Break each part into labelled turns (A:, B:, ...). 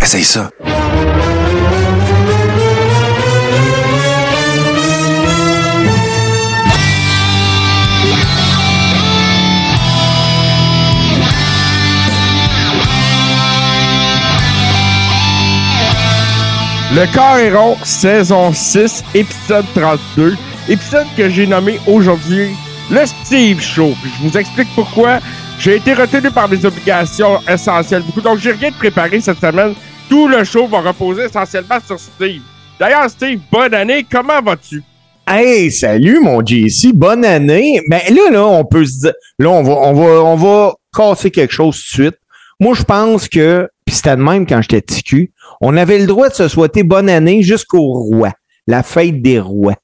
A: Essaye ça.
B: Le corps est rond, saison 6, épisode 32. Épisode que j'ai nommé aujourd'hui le Steve Show. Je vous explique pourquoi. J'ai été retenu par mes obligations essentielles beaucoup. Donc, j'ai rien de préparé cette semaine. Tout le show va reposer essentiellement sur Steve. D'ailleurs, Steve, bonne année. Comment vas-tu?
C: Hey, salut mon JC, bonne année. Mais là, là, on peut se dire, là, on va, on va, on va casser quelque chose tout de suite. Moi, je pense que, puis c'était de même quand j'étais TQ, on avait le droit de se souhaiter bonne année jusqu'au roi, la fête des rois.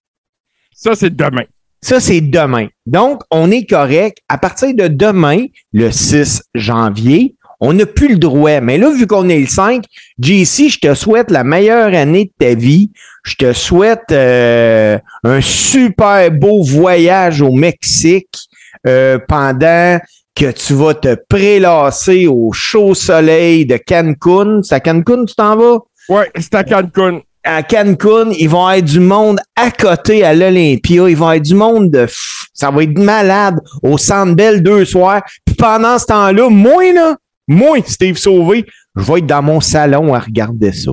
B: Ça, c'est demain.
C: Ça, c'est demain. Donc, on est correct. À partir de demain, le 6 janvier, on n'a plus le droit. Mais là, vu qu'on est le 5, JC, je te souhaite la meilleure année de ta vie. Je te souhaite euh, un super beau voyage au Mexique euh, pendant que tu vas te prélasser au chaud soleil de Cancun. C'est à Cancun, tu t'en vas?
B: Ouais, c'est à Cancun.
C: À Cancun, ils vont être du monde à côté à l'Olympia. Ils vont être du monde de... Ça va être malade au Centre Bell deux soirs. Puis pendant ce temps-là, moi, là, moi, Steve Sauvé, je vais être dans mon salon à regarder ça.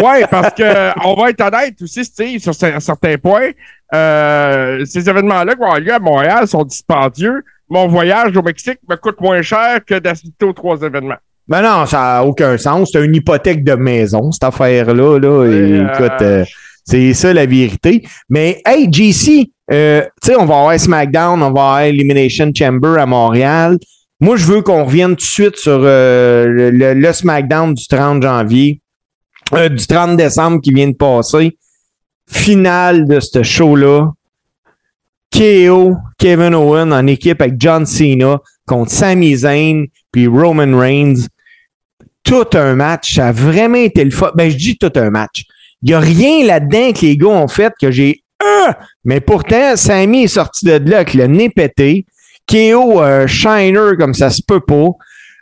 B: Ouais, parce que on va être honnête aussi, Steve, sur cer- certains points. Euh, ces événements-là qui vont avoir lieu à Montréal sont dispendieux. Mon voyage au Mexique me coûte moins cher que d'assister aux trois événements.
C: Ben non, ça n'a aucun sens. C'est une hypothèque de maison, cette affaire-là. Là. Et,
B: Euh,
C: écoute, euh, c'est ça la vérité. Mais hey, JC, euh, tu sais, on va avoir SmackDown, on va avoir Elimination Chamber à Montréal. Moi, je veux qu'on revienne tout de suite sur euh, le, SmackDown du 30 janvier, du 30 décembre qui vient de passer. Finale de ce show-là. KO, Kevin Owen en équipe avec John Cena contre Sami Zayn puis Roman Reigns. Tout un match. Ça a vraiment été le fun. Ben, je dis tout un match. Il n'y a rien là-dedans que les gars ont fait que j'ai. Ah! Mais pourtant, Sami est sorti de là avec le nez pété. KO euh, Shiner comme ça se peut pas.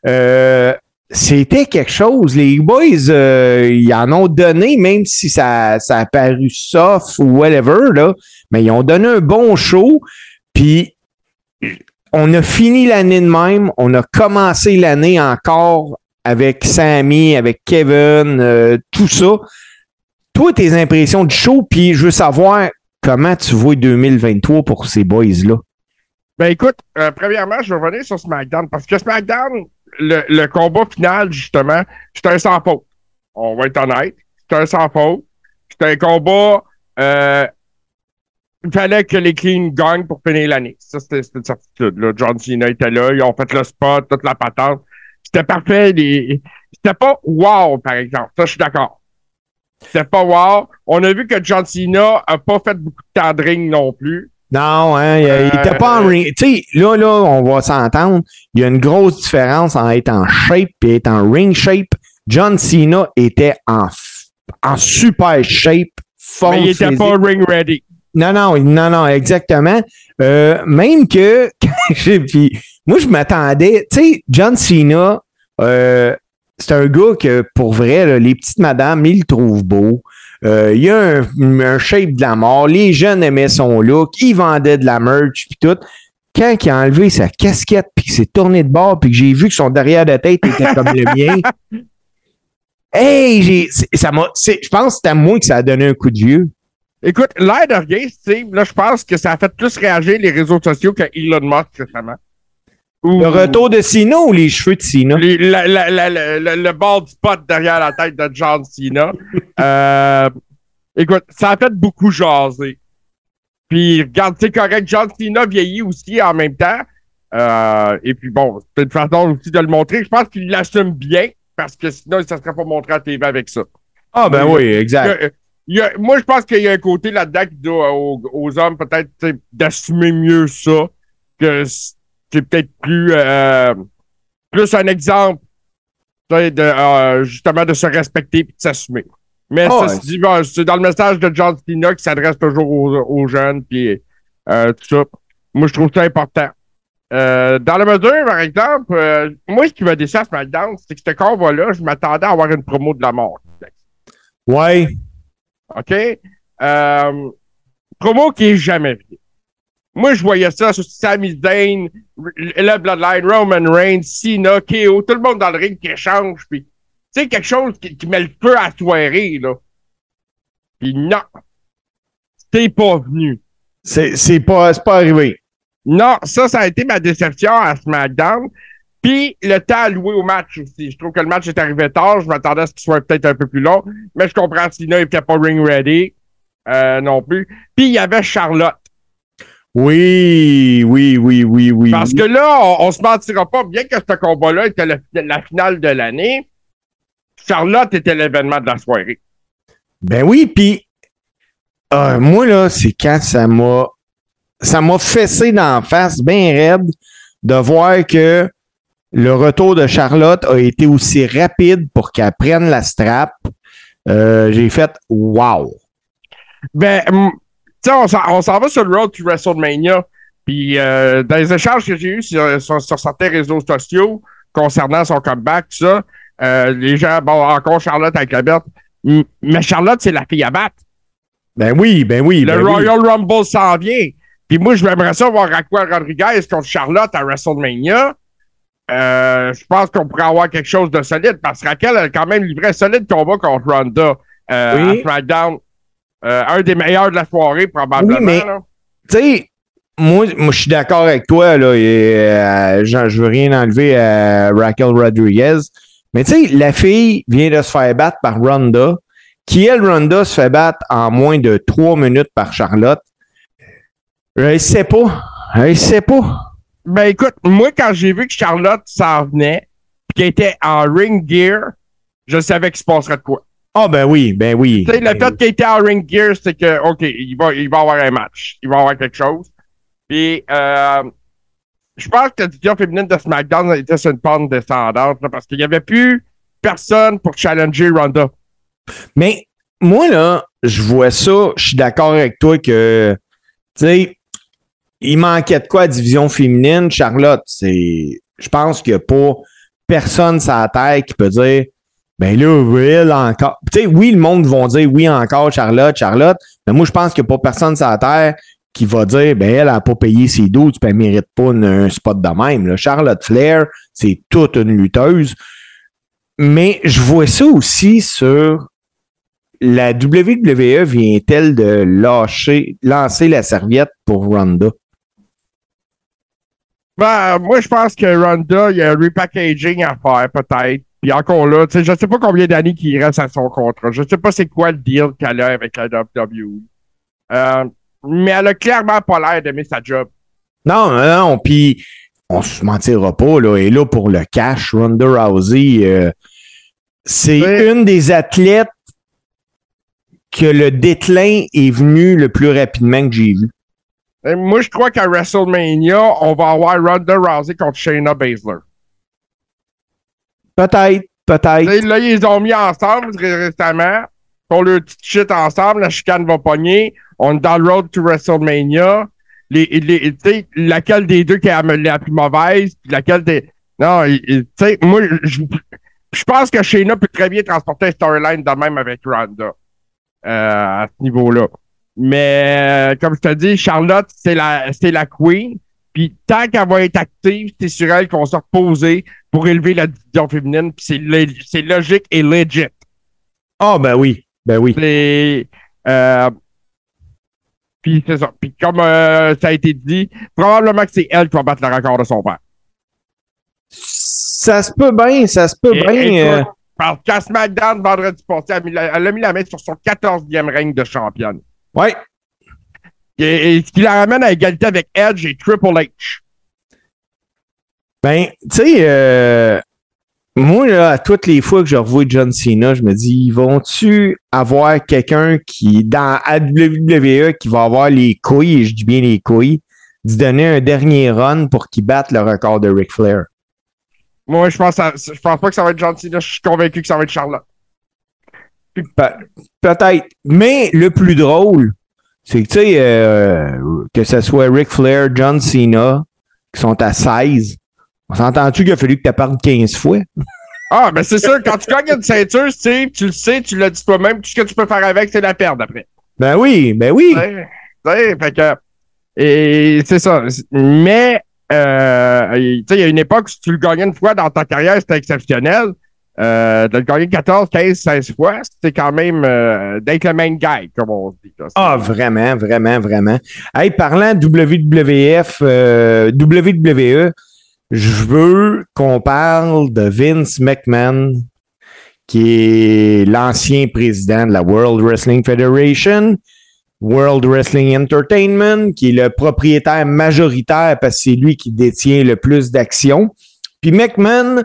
C: Euh, c'était quelque chose. Les boys, euh, ils en ont donné, même si ça, ça a paru soft ou whatever, là. Mais ils ont donné un bon show. Puis on a fini l'année de même. On a commencé l'année encore avec Sammy, avec Kevin, euh, tout ça. Toi, tes impressions du show, puis je veux savoir comment tu vois 2023 pour ces boys-là.
B: Ben écoute, euh, premièrement, je vais revenir sur SmackDown parce que SmackDown, le, combat final, justement, c'était un sans faute. On va être honnête. C'était un sans faute. C'était un combat. Euh, il fallait que les Clean gagnent pour finir l'année. Ça, c'était c'était une certitude. Là. John Cena était là. Ils ont fait le spot, toute la patente. C'était parfait. Les... C'était pas wow, par exemple. Ça, je suis d'accord. C'était pas wow. On a vu que John Cena a pas fait beaucoup de temps de ring non plus.
C: Non, hein, il, il
B: Euh,
C: était pas en ring. Tu sais, là, là, on va s'entendre. Il y a une grosse différence en être en shape et être en ring shape. John Cena était en, en super shape, forme
B: Mais il était
C: physique.
B: pas ring ready.
C: Non, non, non, non, exactement. Euh, même que, puis moi, je m'attendais, tu sais, John Cena, euh, c'est un gars que, pour vrai, là, les petites madames, ils le trouvent beau. Euh, il y a un, un shape de la mort. Les jeunes aimaient son look. Il vendait de la merch, puis tout. Quand il a enlevé sa casquette, puis qu'il s'est tourné de bord, puis que j'ai vu que son derrière de tête était comme le mien. Hey, j'ai, ça m'a, je pense que c'est à moi que ça a donné un coup de vieux.
B: Écoute, l'air de rien, Steve, là, je pense que ça a fait plus réagir les réseaux sociaux que Elon Musk récemment. Ou-
C: Le retour de Cena ou les cheveux de Cena?
B: les- la- la- la- la- la- le bord du pot derrière la tête de John Cena. Euh, écoute, ça a fait beaucoup jaser. Puis, regarde, c'est correct, John Cena vieillit aussi en même temps. Euh, et puis, bon, c'est une façon aussi de le montrer. Je pense qu'il l'assume bien, parce que sinon, ça ne serait pas montré à TV avec ça.
C: Ah, ben oui, exact.
B: A- il y a- moi, je pense qu'il y a un côté là-dedans qui doit aux, aux hommes peut-être d'assumer mieux ça, que c'est peut-être plus, euh, plus un exemple de, euh, justement de se respecter et de s'assumer. Mais
C: Ah
B: ça
C: ouais.
B: bon, c'est dans le message de John Cena qui s'adresse toujours aux, aux jeunes puis euh, tout ça. Moi, je trouve ça important. Euh, dans la mesure, par exemple, euh, moi, ce qui m'a déçu à SmackDown, c'est que ce combat-là, je m'attendais à avoir une promo de la mort.
C: Ouais.
B: OK? Euh, promo qui est jamais vue. Moi, je voyais ça sur Sami Zayn, le Bloodline, Roman Reigns, Cena, KO, tout le monde dans le ring qui échange, puis tu sais, quelque chose qui, qui, met le feu à soirée, là. Puis non, c'est pas venu.
C: C'est pas, pas arrivé.
B: Non, ça, ça a été ma déception à SmackDown. Puis le temps alloué au match aussi. Je trouve que le match est arrivé tard. Je m'attendais à ce qu'il soit peut-être un peu plus long. Mais je comprends Sina n'était pas ring ready euh, non plus. Puis il y avait Charlotte.
C: Oui, oui, oui, oui, oui.
B: Parce que là, on, on se mentira pas, bien que ce combat-là était le, la finale de l'année, Charlotte était l'événement de la soirée.
C: Ben oui, puis euh, moi, là, c'est quand ça m'a ça m'a fessé d'en face, bien raide, de voir que le retour de Charlotte a été aussi rapide pour qu'elle prenne la strap. Euh, J'ai fait wow.
B: Ben, tu sais, on s'en va sur le road to WrestleMania. Puis, euh, dans les échanges que j'ai eus sur, sur, sur, certains réseaux sociaux concernant son comeback, tout ça, euh, les gens, bon, encore Charlotte avec la bête. Mais Charlotte, c'est la fille à battre.
C: Ben oui, ben oui.
B: Le
C: ben
B: Royal
C: oui.
B: Rumble s'en vient. Puis moi, je m'aimerais ça voir Raquel Rodriguez contre Charlotte à WrestleMania. Euh, je pense qu'on pourrait avoir quelque chose de solide parce que Raquel a quand même livré un solide combat contre Ronda euh,
C: Oui.
B: à SmackDown. Euh, un des meilleurs de la soirée, probablement.
C: Oui, mais-. Tu sais, moi, moi je suis d'accord avec toi, là. Et, je, je veux rien enlever à Raquel Rodriguez. Mais tu sais, la fille vient de se faire battre par Ronda, qui, elle, Ronda, se fait battre en moins de trois minutes par Charlotte. Je sais pas. Je sais pas.
B: Ben écoute, moi, quand j'ai vu que Charlotte s'en venait, puis qu'elle était en ring gear, je savais qu'il se passerait de quoi.
C: Ah, ben oui, ben oui.
B: Tu sais, le
C: Ben
B: fait qu'il était en ring gear, c'est que, OK, il va, il va avoir un match. Il va avoir quelque chose. Puis, euh, je pense que la division féminine de SmackDown était sur une pente descendante, là, parce qu'il n'y avait plus personne pour challenger Ronda.
C: Mais moi, là, je vois ça, je suis d'accord avec toi que, tu sais, il manquait de quoi à division féminine. Charlotte, c'est. Je pense qu'il n'y a pas personne sur la terre qui peut dire ben là, Will encore. Tu sais, oui, le monde vont dire oui encore Charlotte, Charlotte. Mais moi, je pense qu'il n'y a pas personne sur la terre qui va dire ben elle n'a pas payé ses 12, puis elle ne mérite pas un spot de même. Charlotte Flair, c'est toute une lutteuse. Mais je vois ça aussi sur la WWE vient-elle de lâcher, lancer la serviette pour Ronda?
B: Ben, moi, je pense que Ronda, il y a un repackaging à faire, peut-être. Puis encore là, tu sais, je sais pas combien d'années qu'il reste à son contrat. Je sais pas c'est quoi le deal qu'elle a avec la WWE. Euh, mais elle a clairement pas l'air d'aimer sa job.
C: Non, non, non. Puis, on se mentira pas, là. Et là, pour le cash, Ronda Rousey, euh, c'est
B: Oui.
C: une des athlètes que le déclin est venu le plus rapidement que j'ai vu.
B: Et moi, je crois qu'à WrestleMania, on va avoir Ronda Rousey contre Shayna Baszler.
C: Peut-être, peut-être.
B: Là, ils les ont mis ensemble ré- récemment. Pour le petit shit ensemble, la chicane va pogner. On est dans le road to WrestleMania. Les, les, laquelle des deux qui est la, plus mauvaise, puis laquelle des. Non, tu sais, moi, je, je pense que Shayna peut très bien transporter un storyline de même avec Ronda. euh, à ce niveau-là. Mais, euh, comme je te dis, Charlotte, c'est la, c'est la queen. Puis tant qu'elle va être active, c'est sur elle qu'on va se reposer pour élever la division féminine. Puis c'est, le- c'est logique et legit.
C: Ah, ben oui, ben oui.
B: C'est, euh, puis c'est ça. Puis comme euh, ça a été dit, probablement que c'est elle qui va battre le record de son père.
C: Ça se peut bien, ça se peut
B: Et-
C: bien.
B: Parce qu'à SmackDown, vendredi passé, elle a mis la main sur son 14e règne de championne.
C: Ouais.
B: Et, et ce qui la ramène à égalité avec Edge et Triple H.
C: Ben, tu sais, euh, moi, là, toutes les fois que je revois John Cena, je me dis, vont-tu avoir quelqu'un qui, dans WWE, qui va avoir les couilles, et je dis bien les couilles, d'y donner un dernier run pour qu'il batte le record de Ric Flair?
B: Moi, je pense, je pense pas que ça va être John Cena. Je suis convaincu que ça va être Charlotte.
C: Pe- Peut-être. Mais le plus drôle, c'est que, tu sais, euh, que ce soit Ric Flair, John Cena, qui sont à 16. On s'entend-tu qu'il a fallu que tu parles 15 fois?
B: Ah, ben c'est sûr, quand tu gagnes une ceinture, tu sais, tu le sais, tu l'as dit toi-même, tout ce que tu peux faire avec, c'est la perdre après.
C: Ben oui, ben oui.
B: Tu sais, fait que. Et c'est ça. Mais, euh, tu sais, il y a une époque, si tu le gagnais une fois dans ta carrière, c'était exceptionnel. Euh, de le gagner 14, 15, 16 fois, c'était quand même euh, d'être le main guy, comme on dit.
C: Ah, vraiment, vraiment, vraiment. Hey, parlant WWF, euh, WWE, je veux qu'on parle de Vince McMahon, qui est l'ancien président de la World Wrestling Federation, World Wrestling Entertainment, qui est le propriétaire majoritaire parce que c'est lui qui détient le plus d'actions. Puis McMahon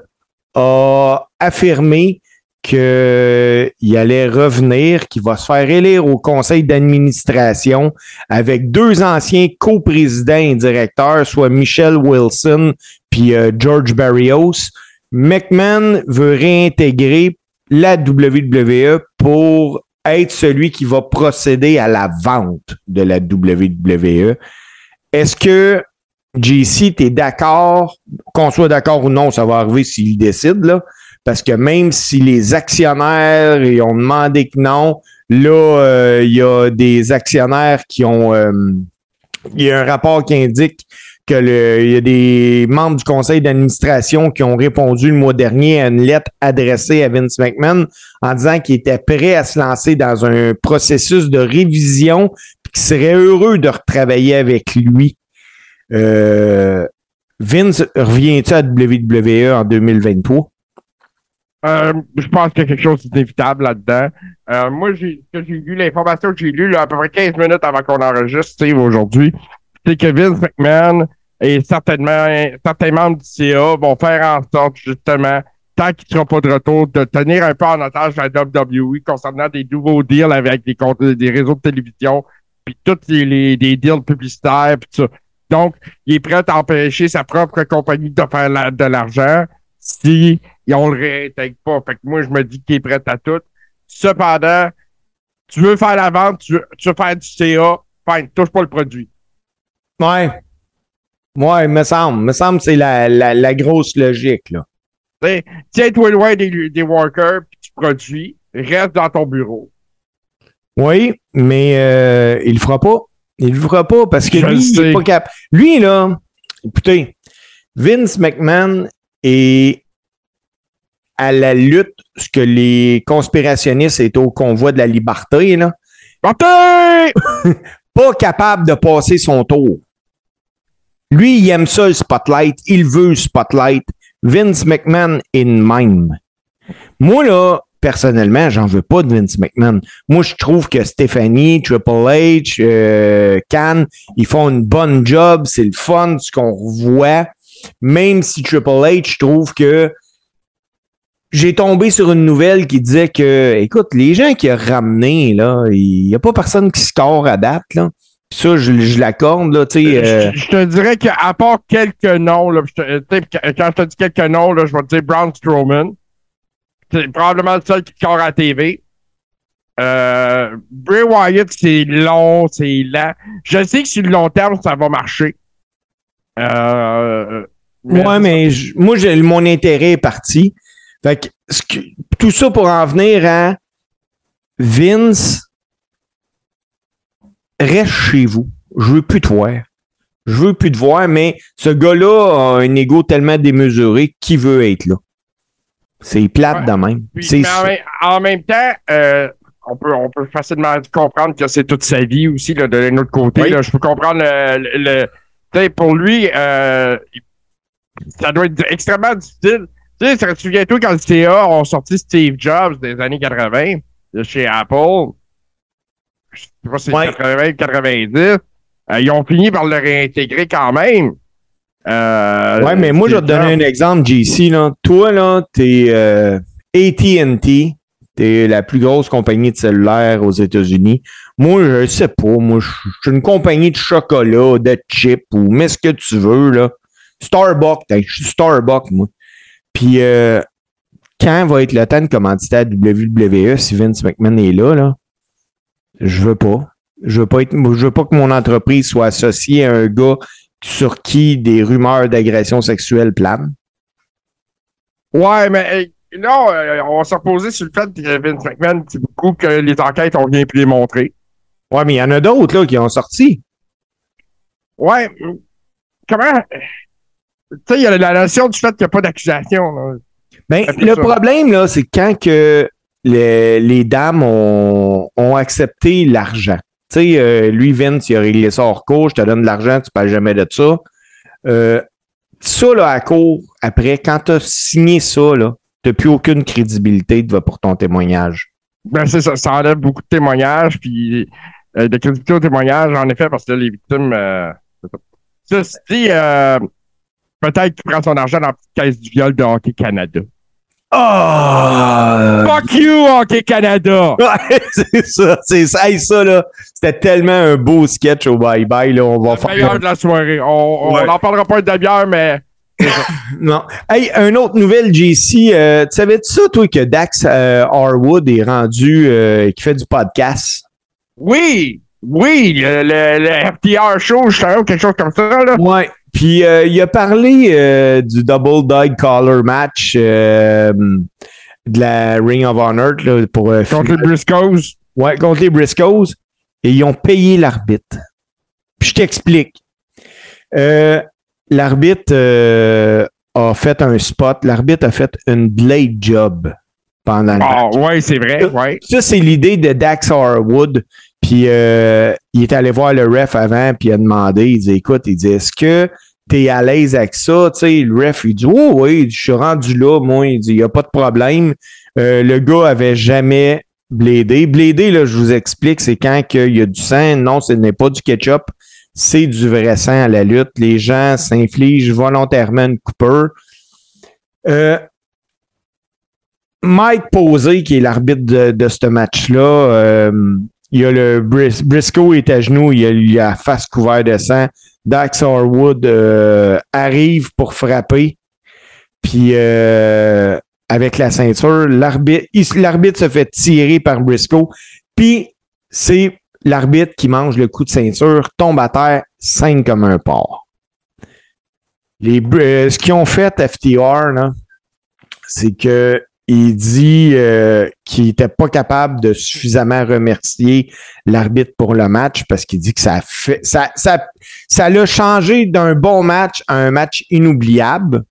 C: a affirmé qu'il allait revenir, qu'il va se faire élire au conseil d'administration avec deux anciens coprésidents et directeurs, soit Michelle Wilson puis euh, George Barrios. McMahon veut réintégrer la WWE pour être celui qui va procéder à la vente de la WWE. Est-ce que JC, tu d'accord, qu'on soit d'accord ou non, ça va arriver s'il décide, là, parce que même si les actionnaires ils ont demandé que non, là, euh, il y a des actionnaires qui ont... euh, Il y a un rapport qui indique que il y a des membres du conseil d'administration qui ont répondu le mois dernier à une lettre adressée à Vince McMahon en disant qu'il était prêt à se lancer dans un processus de révision puis qu'il serait heureux de retravailler avec lui. Euh, Vince, reviens-tu à WWE en 2023?
B: Euh, je pense qu'il y a quelque chose d'inévitable là-dedans. Euh, moi, j'ai, lu, l'information que j'ai lue à peu près 15 minutes avant qu'on enregistre, aujourd'hui, c'est que Vince McMahon et certainement certains membres du CA vont faire en sorte, justement, tant qu'il ne sera pas de retour, de tenir un peu en otage la WWE concernant des nouveaux deals avec des, des réseaux de télévision, puis tous les, deals publicitaires, puis tout ça. Donc, il est prêt à empêcher sa propre compagnie de faire la- de l'argent si on le réintègre pas. Fait que moi, je me dis qu'il est prêt à tout. Cependant, tu veux faire la vente, tu veux, tu veux faire du CA, fine, touche pas le produit.
C: Ouais. Ouais, me semble. Me semble que c'est la, la, la grosse logique, là.
B: Tiens-toi loin des, des workers, puis tu produis, reste dans ton bureau.
C: Oui, mais euh, il le fera pas. Il le fera pas parce que
B: Je
C: lui, il est pas capable. Lui, là, écoutez, Vince McMahon est à la lutte, ce que les conspirationnistes étaient au convoi de la liberté, là, pas capable de passer son tour. Lui, il aime ça, le spotlight. Il veut le spotlight. Vince McMahon est même. Moi, là, personnellement, j'en veux pas de Vince McMahon. Moi, je trouve que Stephanie, Triple H, euh, Khan, ils font une bonne job. C'est le fun, ce qu'on revoit. Même si Triple H, je trouve que j'ai tombé sur une nouvelle qui disait que, écoute, les gens qui ont ramené, là, il n'y a pas personne qui score à date, là. Puis ça, je, je l'accorde, là, tu sais. euh,
B: Je, je te dirais qu'à part quelques noms, là, je te- t'sais, quand je te dis quelques noms, là, je vais te dire Braun Strowman. C'est probablement le seul qui score à la TV. Euh, Bray Wyatt, c'est long, c'est lent. Je sais que sur le long terme, ça va marcher. Euh,
C: Ouais, mais je- moi, j'ai, mon intérêt est parti. Fait que, ce que- tout ça pour en venir à Vince, reste chez vous. Je veux plus te voir. Je veux plus te voir, mais ce gars-là a un ego tellement démesuré qu'il veut être là. C'est plate de même.
B: Puis,
C: C'est
B: mais en, même- en même temps, euh, on, peut, on peut facilement comprendre que c'est toute sa vie aussi, là, de l'autre autre côté.
C: Oui.
B: là. je peux comprendre le. pour lui, euh, ça doit être extrêmement difficile. Tu sais, te souviens-toi quand le CA ont sorti Steve Jobs des années 80 de chez Apple? Je sais pas si c'est
C: Ouais.
B: 80 90. euh, ils ont fini par le réintégrer quand même. Euh,
C: Ouais, mais moi, je vais te donner un exemple, JC. Là. Toi, là, t'es euh, AT&T. T'es la plus grosse compagnie de cellulaire aux États-Unis. Moi, je sais pas. Moi, je suis une compagnie de chocolat, de chips ou mets ce que tu veux, là. Starbucks, je suis Starbucks, moi. Puis, euh, quand va être le temps de commanditer à WWE si Vince McMahon est là, là? Je veux pas. Je veux pas être, je veux pas que mon entreprise soit associée à un gars sur qui des rumeurs d'agression sexuelle planent.
B: Ouais, mais hey, non, euh, on va se reposer sur le fait que Vince McMahon dit beaucoup que les enquêtes ont rien pu les montrer.
C: Ouais, mais il y en a d'autres là qui ont sorti.
B: Ouais, mm, comment. Tu sais, il y a la notion du fait qu'il n'y a pas d'accusation.
C: Ben, le
B: ça.
C: problème, là, c'est quand que les, les dames ont, ont accepté l'argent. Tu sais, euh, lui, Vince, il a réglé ça hors cours, je te donne de l'argent, tu parles jamais de ça. Euh, ça, là, à court, après, quand tu as signé ça, là, tu n'as plus aucune crédibilité pour ton témoignage.
B: Ben, c'est ça, ça enlève beaucoup de témoignages, puis euh, de crédibilité aux témoignages, en effet, parce que les victimes. Ceci dit, peut-être qu'il prend son argent dans la petite caisse du viol de Hockey Canada.
C: Ah!
B: Fuck you, Hockey Canada!
C: Ouais, c'est ça, c'est ça. Hey, ça, là, c'était tellement un beau sketch au bye-bye, là. On va
B: Le
C: faire.
B: meilleur de la soirée. On
C: Ouais.
B: n'en parlera pas une demi-heure, mais.
C: Non. Hey, un autre nouvelle, JC. Euh, tu savais-tu ça, toi, que Dax euh, Harwood est rendu, euh, qui fait du podcast?
B: Oui! Oui! Le, le, le FTR show, je savais, quelque chose comme ça, là.
C: Ouais. Puis euh, il a parlé euh, du Double Dog Collar match euh, de la Ring of Honor là, pour
B: Contre les Briscoes?
C: Ouais, contre les Briscoes. Et ils ont payé l'arbitre. Puis je t'explique. L'arbitre a fait un spot. L'arbitre a fait une blade job pendant le
B: Ah,
C: match.
B: ouais, c'est vrai, ouais.
C: Ça, c'est l'idée de Dax Harwood. Puis euh, il est allé voir le ref avant, puis il a demandé, il dit, écoute, il dit, est-ce que tu es à l'aise avec ça? Tu sais, le ref, il dit, oh oui, je suis rendu là, moi, il dit, il n'y a pas de problème. Euh, le gars avait jamais blédé. Blédé, là, je vous explique, c'est quand il y a du sang. Non, ce n'est pas du ketchup. C'est du vrai sang à la lutte. Les gens s'infligent volontairement une coupeur. Euh, Mike Posey, qui est l'arbitre de, de ce match-là, euh, il y a le Bris- Briscoe est à genoux, il a, il a face couverte de sang. Dax Harwood euh, arrive pour frapper. Puis euh, avec la ceinture, l'arbitre se fait tirer par Briscoe. Puis c'est l'arbitre qui mange le coup de ceinture, tombe à terre, saigne comme un porc. Les, euh, ce qu'ils ont fait, FTR, c'est que il dit euh, qu'il n'était pas capable de suffisamment remercier l'arbitre pour le match parce qu'il dit que ça a fait ça ça ça l'a changé d'un bon match à un match inoubliable.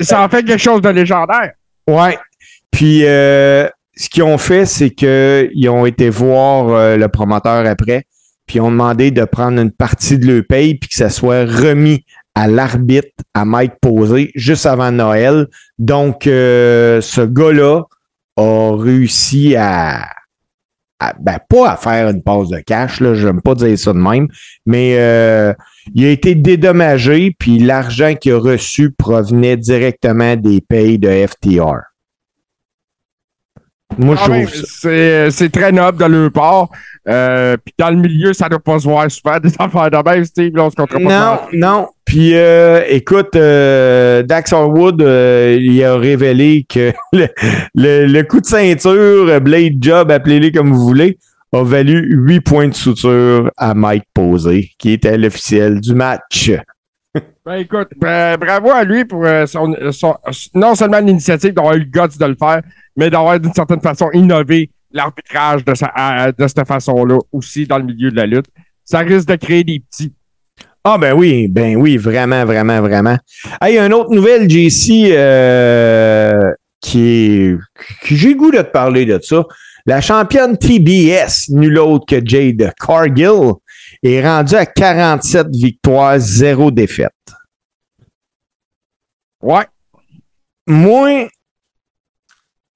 B: Ça en fait quelque chose de légendaire.
C: Ouais. Puis euh, ce qu'ils ont fait, c'est qu'ils ont été voir euh, le promoteur après, puis ils ont demandé de prendre une partie de leur paye, puis que ça soit remis à l'arbitre, à Mike Posé, juste avant Noël. Donc, euh, ce gars-là a réussi à, ben, pas à faire une passe de cash, là, j'aime pas dire ça de même, mais euh, il a été dédommagé, puis l'argent qu'il a reçu provenait directement des payes de FTR. Moi, je
B: Quand même,
C: trouve ça.
B: C'est c'est très noble de leur part. Euh, Puis dans le milieu, ça ne doit pas se voir souvent des affaires de même, Steve. Là, on se pas.
C: Non, non. Puis, euh, écoute, euh, Dax Harwood, euh, il a révélé que le, le- le coup de ceinture, euh, Blade Job, appelez-les comme vous voulez, a valu 8 points de suture à Mike Posey, qui était l'officiel du match.
B: Ben écoute, bra- bravo à lui pour euh, son, non seulement l'initiative d'avoir eu le guts de le faire, mais d'avoir d'une certaine façon innové l'arbitrage de, cette façon-là aussi dans le milieu de la lutte. Ça risque de créer des petits.
C: Ah ben oui, ben oui, vraiment, vraiment, vraiment. Hey, une autre nouvelle, JC, euh, qui j'ai goût de te parler de ça. La championne TBS, nul autre que Jade Cargill, est rendue à 47 victoires, 0 défaite.
B: Ouais.
C: Moi,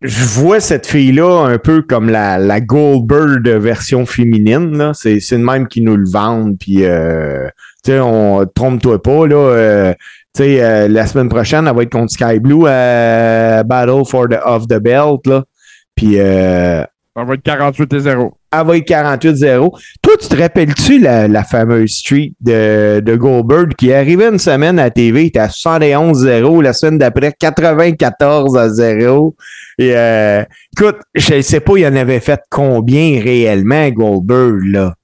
C: je vois cette fille-là un peu comme la, la Goldberg version féminine. là. C'est, c'est le même qui nous le vendent. Puis, euh, tu sais, on trompe-toi pas. Là, euh, tu sais, euh, la semaine prochaine, elle va être contre Sky Blue à Battle for the of the Belt. Là. Puis,
B: Ça va être 48 et 0.
C: elle va être 48-0. Toi, tu te rappelles-tu la, la fameuse street de, de Goldberg qui est arrivée une semaine à TV, il était à 71-0, la semaine d'après 94 à 0. Et euh, écoute, je ne sais pas, il en avait fait combien réellement Goldberg, là.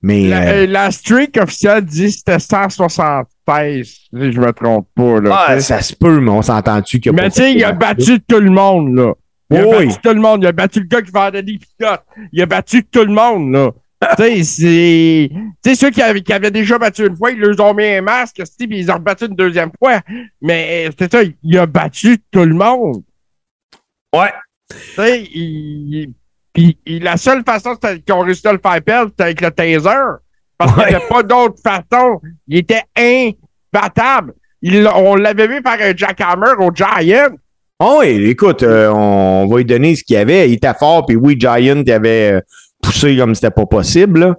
C: Mais
B: La,
C: euh,
B: euh, la streak officielle dit que c'était 160 16, si je me trompe pas. Là,
C: Ah, ça se peut, mais on s'entend-tu qu'il a
B: Mais tu sais, il a battu tout le monde, là. Il a
C: Oui.
B: battu tout le monde. Il a battu le gars qui vendait des pilotes. Il a battu tout le monde, là. tu sais, c'est. Tu sais, ceux qui avaient, qui avaient déjà battu une fois, ils leur ont mis un masque, puis ils ont rebattu une deuxième fois. Mais c'est ça, il a battu tout le monde.
C: Ouais.
B: Tu sais, il. Puis la seule façon qu'ils ont réussi à le faire perdre, c'était avec le taser. Parce qu'il n'y avait pas d'autre façon. Il était imbattable. Il on l'avait vu faire un jackhammer au Giant.
C: Oh, oui, écoute, euh, on va lui donner ce qu'il y avait. Il était fort, puis oui, Giant il avait euh, poussé comme c'était pas possible. Là.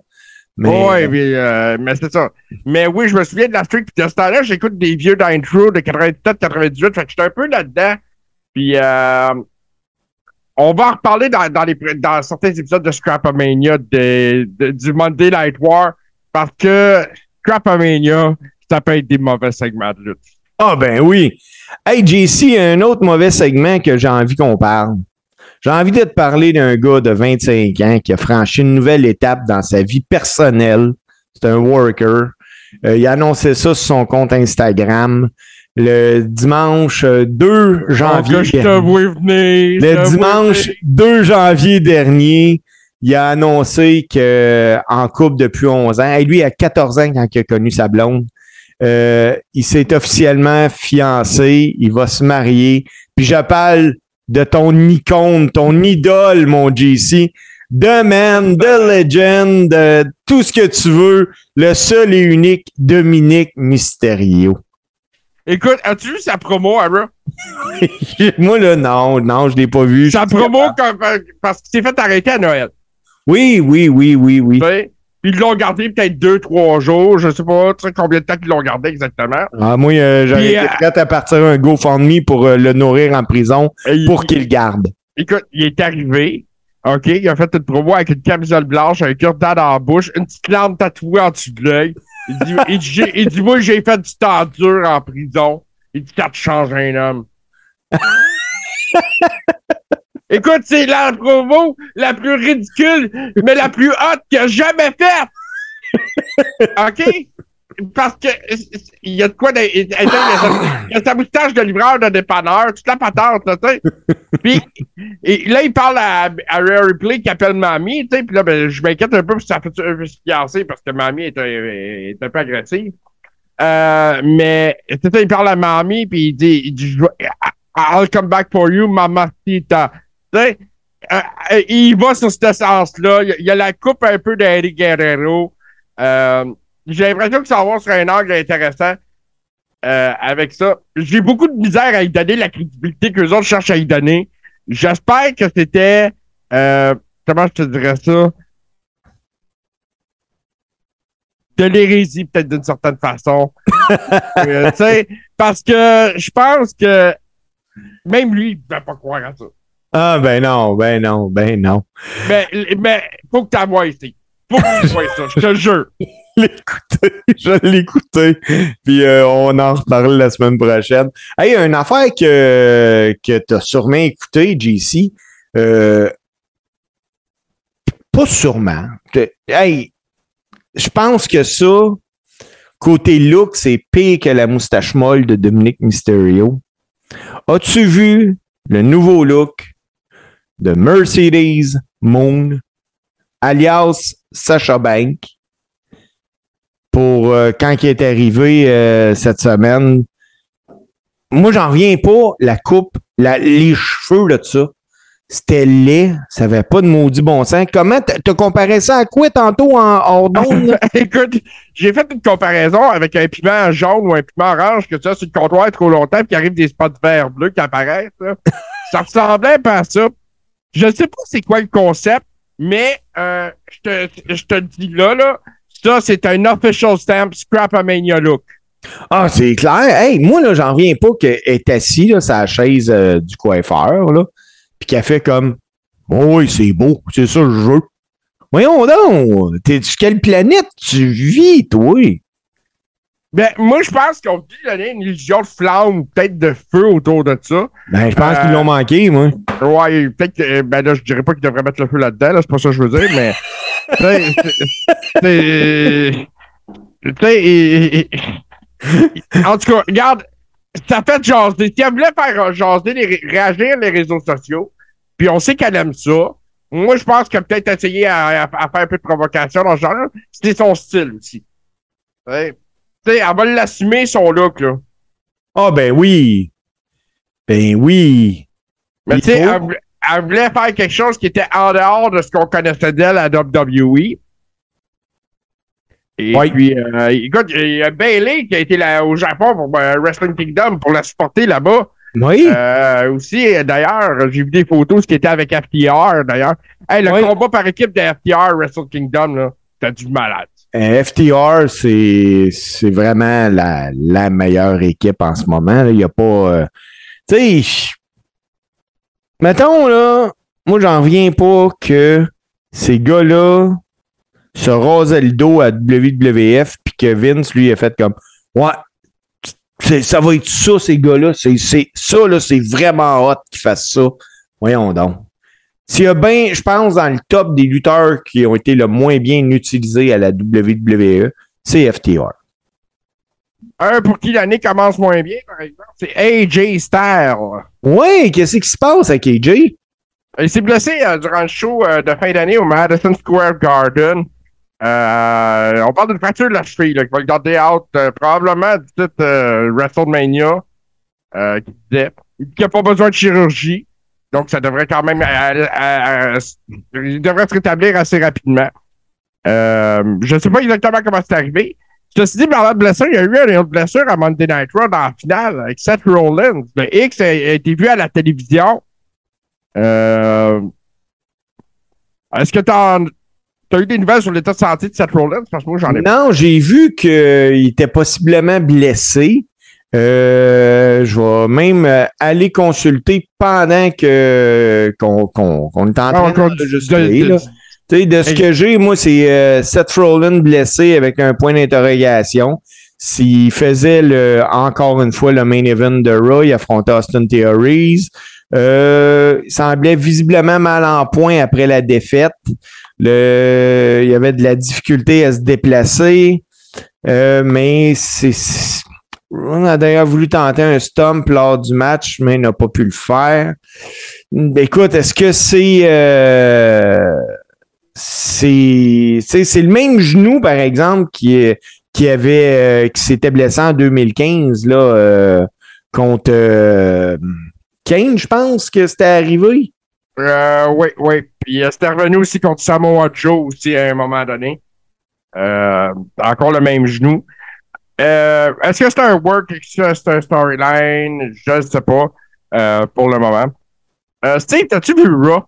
C: Mais,
B: Ouais, mais, euh, mais c'est ça. Mais oui, je me souviens de la streak. Puis de ce temps-là, j'écoute des vieux d'intro de 97-98. Fait que j'étais un peu là-dedans. Puis euh, on va en reparler dans, dans, les, dans certains épisodes de Scrapomania de, de- du Monday Night War. Parce que Scrapomania, ça peut être des mauvais segments de lutte.
C: Ah, ben oui. Hey, JC, un autre mauvais segment que j'ai envie qu'on parle. J'ai envie de te parler d'un gars de 25 ans qui a franchi une nouvelle étape dans sa vie personnelle. C'est un worker. Euh, il a annoncé ça sur son compte Instagram le dimanche euh, 2 janvier.
B: Donc, je te
C: dernier.
B: vois venir. je
C: Le dimanche
B: venir.
C: 2 janvier dernier, il a annoncé qu'en couple depuis 11 ans, et lui, il a 14 ans quand il a connu sa blonde, euh, il s'est officiellement fiancé, il va se marier. Puis je parle de ton icône, ton idole, mon JC. The man, the legend, euh, tout ce que tu veux, le seul et unique Dominique Mysterio.
B: Écoute, as-tu vu sa promo, Ara?
C: Moi, là, non, non, je l'ai pas vu.
B: Sa promo euh, parce qu'il s'est fait arrêter à Noël.
C: Oui, oui, oui, oui, oui.
B: Sais? Puis ils l'ont gardé peut-être deux, trois jours. Je sais pas tu sais, combien de temps qu'ils l'ont gardé exactement.
C: Ah, moi, euh, j'aurais été
B: euh,
C: prêt à partir un GoFundMe pour euh, le nourrir en prison
B: il-
C: pour qu'il le garde.
B: Écoute, il est arrivé. OK, il a fait une promo avec une camisole blanche, un cure-dent dans la bouche, une petite lampe tatouée en dessous de l'œil. Il dit, il dit, j'ai- il dit, moi, j'ai fait du temps dur en prison. Il dit, ça te change un homme. Écoute, c'est la promo la plus ridicule, mais la plus haute a jamais faite. OK? Parce que il y a de quoi de- il y a sa- sa moustache de livreur de dépanneur, toute la patente, là, tu sais. Puis et là, il parle à, à Ripley qui appelle Mamie, tu sais, puis là, ben, je m'inquiète un peu que un peu se fiancer parce que Mamie est, un- est un peu agressive. Euh, mais c'est ça, il parle à Mamie, puis il dit, il dit I'll come back for you, mamacita. Tu sais, euh, euh, il va sur ce sens-là. Il y a- la coupe un peu d'Eddie Guerrero. Euh, J'ai l'impression que ça va sur un angle intéressant euh, avec ça. J'ai beaucoup de misère à y donner la crédibilité que les autres cherchent à y donner. J'espère que c'était. euh, comment je te dirais ça? De l'hérésie, peut-être d'une certaine façon. Euh, tu sais, parce que je pense que même lui, il ne pouvait pas croire à ça.
C: Ah, ben non, ben non, ben non.
B: Mais, mais faut que tu vois ici. Faut que tu ça, je te jure.
C: L'écouter, je vais l'écouter. Puis euh, on en reparle la semaine prochaine. Hey, une affaire que, que tu as sûrement écouté, JC. Euh, pas sûrement. Hey, je pense que ça, côté look, c'est pire que la moustache molle de Dominique Mysterio. As-tu vu le nouveau look de Mercedes Moon, alias Sacha Bank? pour euh, quand il est arrivé euh, cette semaine. Moi, j'en reviens pas. La coupe, la- les cheveux là, de ça, c'était laid. Ça avait pas de maudit bon sens. Comment t'as comparé ça à quoi tantôt en là?
B: Écoute, j'ai fait une comparaison avec un piment jaune ou un piment orange que tu as sur le comptoir trop longtemps puis qu'il arrive des spots verts bleus qui apparaissent. là. ça ressemblait un peu à ça. Je ne sais pas c'est quoi le concept, mais euh, je te, je te dis là, là, ça, c'est un official stamp Scrapamania look.
C: Ah, c'est clair. Hey, moi, là, j'en reviens pas qu'elle est assis là, la chaise euh, du coiffeur, là, puis qu'elle fait comme Oh oui, c'est beau, c'est ça le jeu. Voyons donc, t'es sur quelle planète tu vis, toi?
B: Ben, moi, je pense qu'on dit donner une illusion de flamme peut-être de feu autour de ça.
C: Ben, je pense
B: Euh,
C: qu'ils l'ont manqué, moi.
B: Ouais, peut-être que, ben là, je dirais pas qu'il devrait mettre le feu là-dedans, là, c'est pas ça que je veux dire, mais. tu sais, en tout cas, regarde, ça fait jaser. Si elle voulait faire jaser, les, réagir les réseaux sociaux, puis on sait qu'elle aime ça. Moi, je pense qu'elle a peut-être essayé à, faire un peu de provocation dans ce genre C'était son style aussi. Ouais. Sais, elle va l'assumer, son look, là.
C: Ah, ben oui. Ben oui.
B: Mais tu sais, elle, voulait faire quelque chose qui était en dehors de ce qu'on connaissait d'elle à WWE. Et puis, euh, écoute, il y a Bailey qui a été là, au Japon pour euh, Wrestling Kingdom pour la supporter là-bas.
C: Oui.
B: Euh, aussi, d'ailleurs, j'ai vu des photos, ce qui était avec FTR, d'ailleurs. Hey, le combat par équipe de FTR, Wrestle Kingdom, là, t'as du malade.
C: FTR, c'est, vraiment la, la meilleure équipe en ce moment. Il n'y a pas. tu sais, mettons, là, moi, j'en reviens pas que ces gars-là se rasait le dos à WWF, puis que Vince, lui, a fait comme Ouais, ça va être ça, ces gars-là. Ça, là, c'est vraiment hot qu'ils fassent ça. Voyons donc. S'il y a bien, je pense, dans le top des lutteurs qui ont été le moins bien utilisés à la WWE, c'est FTR.
B: Un pour qui l'année commence moins bien, par exemple, c'est AJ Styles.
C: Oui, qu'est-ce qui se passe avec AJ?
B: Il s'est blessé euh, durant le show euh, de fin d'année au Madison Square Garden. Euh, on parle d'une fracture de la cheville là, qui va le garder out euh, probablement du titre WrestleMania. Euh, qui disait qu'il n'a pas besoin de chirurgie. Donc, ça devrait quand même. il devrait se rétablir assez rapidement. je ne sais pas exactement comment c'est arrivé. Ceci dit, par la blessure, il y a eu une autre blessure à Monday Night Raw dans la finale avec Seth Rollins. Le X a, été vu à la télévision. Est-ce que tu as eu des nouvelles sur l'état de santé de Seth Rollins? Parce que moi, ai
C: Non, j'ai vu qu'il était possiblement blessé. Euh, je vais même euh, aller consulter pendant que qu'on qu'on est en train ah, de, de, de ce que j'ai, moi, c'est euh, Seth Rollins blessé avec un point d'interrogation. S'il faisait le, encore une fois le main event de Raw, il affrontait Austin Theories. il semblait visiblement mal en point après la défaite. Le, il y avait de la difficulté à se déplacer, euh, mais c'est, on a d'ailleurs voulu tenter un stomp lors du match, mais n'a pas pu le faire. Écoute, est-ce que c'est euh, c'est c'est le même genou par exemple qui qui avait euh, qui s'était blessé en 2015 là euh, contre euh, Kane, je pense que c'était arrivé.
B: Euh, oui, oui. Puis euh, c'était revenu aussi contre Samoa Joe aussi à un moment donné. Encore le même genou. Euh, est-ce que c'est un work, est-ce que c'est un storyline? Je ne sais pas euh, pour le moment. Euh, Steve, as-tu vu Raw?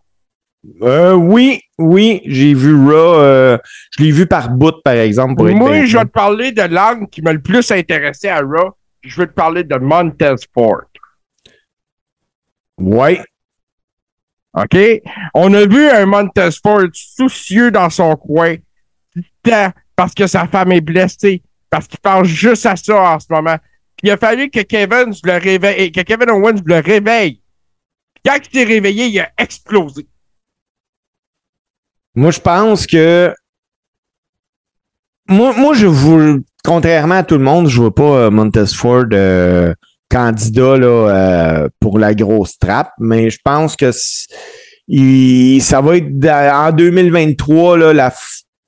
C: Euh, oui, oui, j'ai vu Raw. Euh, je l'ai vu par bout, par exemple. Pour
B: Moi, je vais te parler de l'angle qui m'a le plus intéressé à Raw. Je vais te parler de Montez Ford.
C: Ouais,
B: OK? On a vu un Montesport soucieux dans son coin, parce que sa femme est blessée, parce qu'il pense juste à ça en ce moment. Il a fallu que Kevin le réveille, que Kevin Owens le réveille. Quand il s'est réveillé, il a explosé.
C: Moi, je pense que. Moi, moi je vous. Contrairement à tout le monde, je veux pas euh, Montesford euh, candidat là, euh, pour la grosse trappe, mais je pense que ça va être en 2023 là,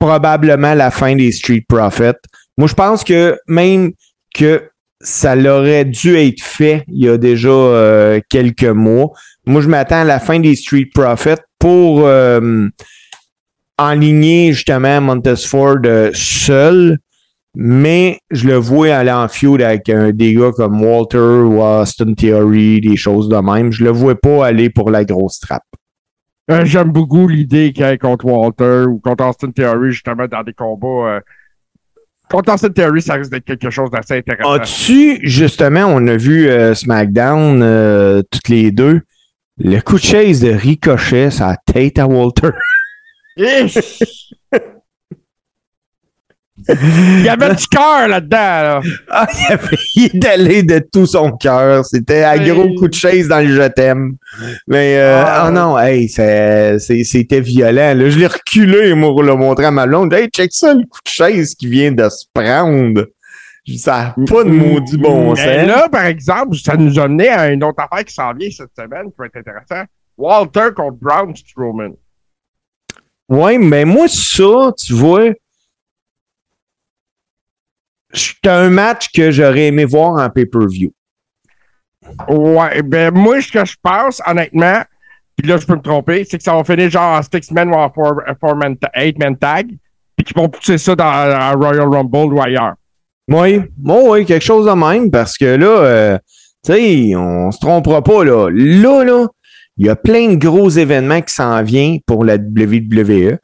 C: probablement la fin des Street Profits. Moi, je pense que même que ça l'aurait dû être fait il y a déjà euh, quelques mois. Moi, je m'attends à la fin des Street Profits pour euh, enligner justement Montesford seul mais je le vois aller en feud avec un, des gars comme Walter ou Austin Theory, des choses de même. Je le vois pas aller pour la grosse trappe.
B: Euh, j'aime beaucoup l'idée qu'il contre Walter ou contre Austin Theory, justement, dans des combats. Euh, Austin Theory, ça risque d'être quelque chose d'assez intéressant.
C: As-tu, justement, on a vu euh, SmackDown, toutes les deux, le coup de chaise de Ricochet, sa tête à Walter.
B: Il y avait du cœur là-dedans. Là.
C: Ah, il, avait, il est allé de tout son cœur. C'était un gros coup de chaise dans le je t'aime. Mais euh, ah. oh non, hey, c'était violent. Là. Je l'ai reculé moi, pour le montrer à ma blonde. Hey, check ça, le coup de chaise qui vient de se prendre. Ça n'a pas de maudit bon
B: Mais
C: sens.
B: là, par exemple, ça nous a mené à une autre affaire qui s'en vient cette semaine qui va être intéressant. Walter contre Brown Strowman.
C: Ouais, mais moi, ça, tu vois, c'est un match que j'aurais aimé voir en pay-per-view.
B: Ouais, ben moi, ce que je pense, honnêtement, puis là, je peux me tromper, c'est que ça va finir genre en Six-Man ou en four-man, eight-man tag, puis qu'ils vont pousser ça dans, dans Royal Rumble ou ailleurs.
C: Oui, bon, oui, quelque chose de même, parce que là, euh, tu sais, on se trompera pas, là. Là, là, il y a plein de gros événements qui s'en viennent pour la WWE.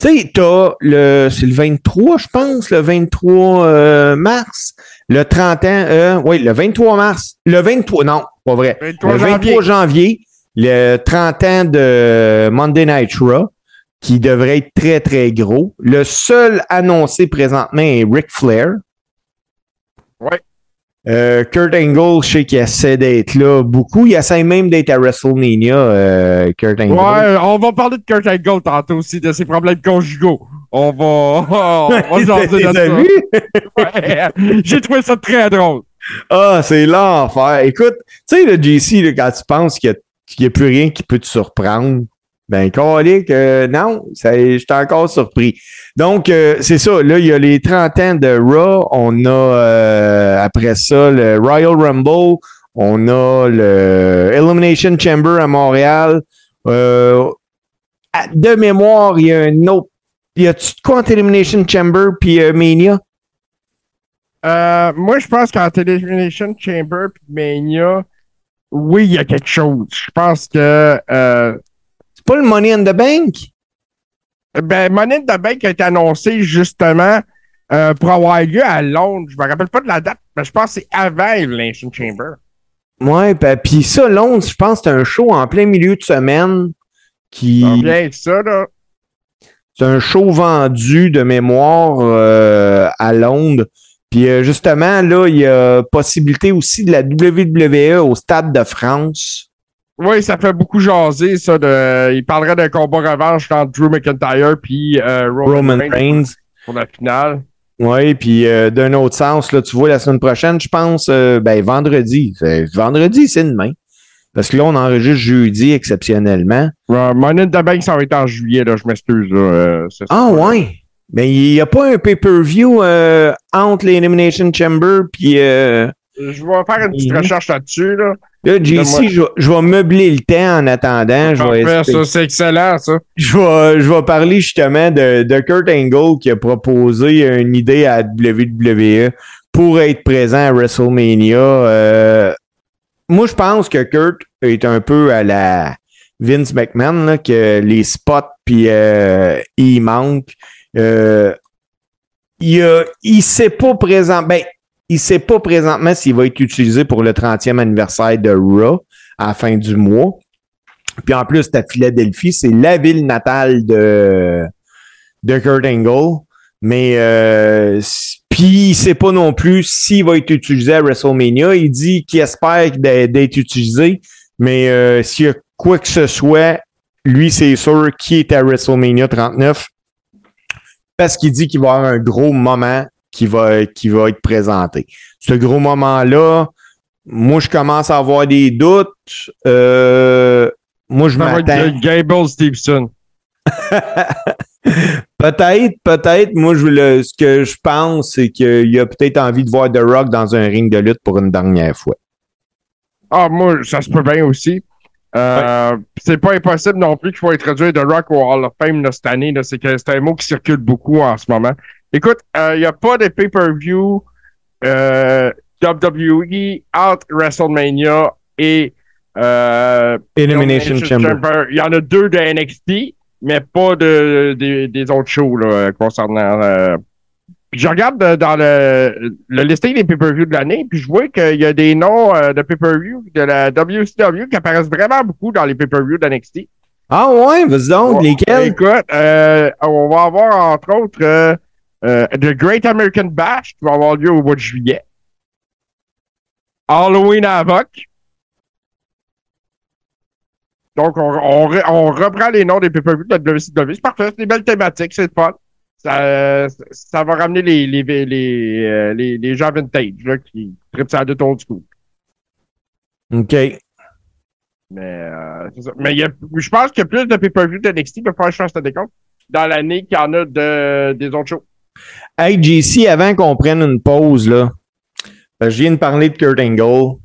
C: Tu sais, t'as le, c'est le 23, je pense, le 23 euh, mars, le 30 ans, euh, oui, le 23 mars, le 23, non, pas vrai,
B: 23
C: le 23
B: janvier.
C: janvier, le 30 ans de Monday Night Raw, qui devrait être très, très gros. Le seul annoncé présentement est Ric Flair.
B: Ouais.
C: Euh, Kurt Angle, je sais qu'il essaie d'être là beaucoup. Il essaie même d'être à WrestleMania, euh, Kurt Angle.
B: Ouais, on va parler de Kurt Angle tantôt aussi, de ses problèmes conjugaux. On va, on va jaser de. J'ai trouvé ça très drôle.
C: Ah, c'est l'enfer. Écoute, tu sais, le JC, là, quand tu penses qu'il n'y a, plus rien qui peut te surprendre, ben, calique, euh, non, suis encore surpris. Donc, euh, c'est ça. Là, il y a les 30 ans de Raw. On a, euh, après ça, le Royal Rumble. On a le Elimination Chamber à Montréal. Euh, de mémoire, il y a un autre. Y a-tu de quoi entre Elimination Chamber puis Mania?
B: Moi, je pense qu'en Elimination Chamber puis Mania, oui, il y a quelque chose. Je pense que
C: C'est pas le Money in the Bank?
B: ben, Money in the Bank a été annoncé justement euh, pour avoir lieu à Londres. Je me rappelle pas de la date, mais je pense que c'est avant Elimination Chamber.
C: Ouais, ben, puis ça, Londres, je pense que c'est un show en plein milieu de semaine qui.
B: Ça, là.
C: C'est un show vendu de mémoire euh, à Londres. Puis euh, justement, là, il y a possibilité aussi de la WWE au Stade de France.
B: Oui, ça fait beaucoup jaser, ça. De... Il parlerait d'un combat revanche entre Drew McIntyre puis euh, Roman,
C: Roman
B: Reigns pour la finale.
C: Oui, puis euh, d'un autre sens, là, tu vois, la semaine prochaine, je pense, euh, ben, vendredi. C'est- Vendredi, c'est demain. Parce que là, on enregistre jeudi exceptionnellement.
B: Euh, Money in the Bank, ça va être en juillet, là. Je m'excuse, euh,
C: Ah ouais. Mais il n'y a pas un pay-per-view euh, entre les Elimination Chamber puis
B: Je vais faire une petite
C: Mhm.
B: recherche là-dessus, là.
C: Là. JC, je, vais- je vais meubler le temps en attendant. Je vais,
B: Parfait,
C: expliquer-
B: ça, c'est excellent, ça.
C: je vais, je vais parler justement de, de Kurt Angle qui a proposé une idée à WWE pour être présent à WrestleMania. Euh, moi, je pense que Kurt est un peu à la Vince McMahon, là, que les spots, puis euh, il manque. Euh, il, a, il sait pas présent, ben, il sait pas présentement s'il va être utilisé pour le 30e anniversaire de Raw à fin du mois. Puis en plus, à Philadelphie, c'est la ville natale de, de Kurt Angle. Mais euh, puis il sait pas non plus s'il va être utilisé à WrestleMania. Il dit qu'il espère d'être utilisé, mais euh, s'il y a quoi que ce soit, lui, c'est sûr qu'il est à WrestleMania 39 parce qu'il dit qu'il va avoir un gros moment qui va, qui va être présenté. Ce gros moment-là, moi, je commence à avoir des doutes. Euh, moi, je m'attends.
B: Gable Stevenson.
C: Peut-être, peut-être. Moi, je, le- ce que je pense, c'est qu'il a peut-être envie de voir The Rock dans un ring de lutte pour une dernière fois.
B: Ah, moi, ça se peut bien aussi. Euh, C'est pas impossible non plus qu'il faut introduire The Rock au Hall of Fame là, cette année. c'est un mot qui circule beaucoup en ce moment. Écoute, il n'y a pas de pay-per-view euh, WWE out WrestleMania et euh,
C: Elimination Chamber.
B: Il y en a deux de NXT, mais pas de, des- des autres shows là, concernant. euh, je regarde de- dans le, le listing des pay-per-view de l'année, puis je vois qu'il y a des noms euh, de pay-per-view de la WCW qui apparaissent vraiment beaucoup dans les pay-per-view de NXT.
C: Ah ouais, vas-y donc,
B: Ouais,
C: lesquels?
B: Écoute, euh, on va avoir entre autres euh, euh, The Great American Bash qui va avoir lieu au mois de juillet. Halloween Havoc. Donc, on, on re- on reprend les noms des pay-per-view de la WCW. C'est parfait, c'est des belles thématiques, c'est fun. ça, ça va ramener les, les, les, euh, les, les gens vintage là, qui trippent ça de ton du coup.
C: OK.
B: Mais, euh, ça. Mais il y a, je pense qu'il y a plus de pay-per-view de NXT pour faire chance de décompte dans l'année qu'il y en a de, des autres shows.
C: Hey, JC, avant qu'on prenne une pause, là, je viens de parler de Kurt Angle.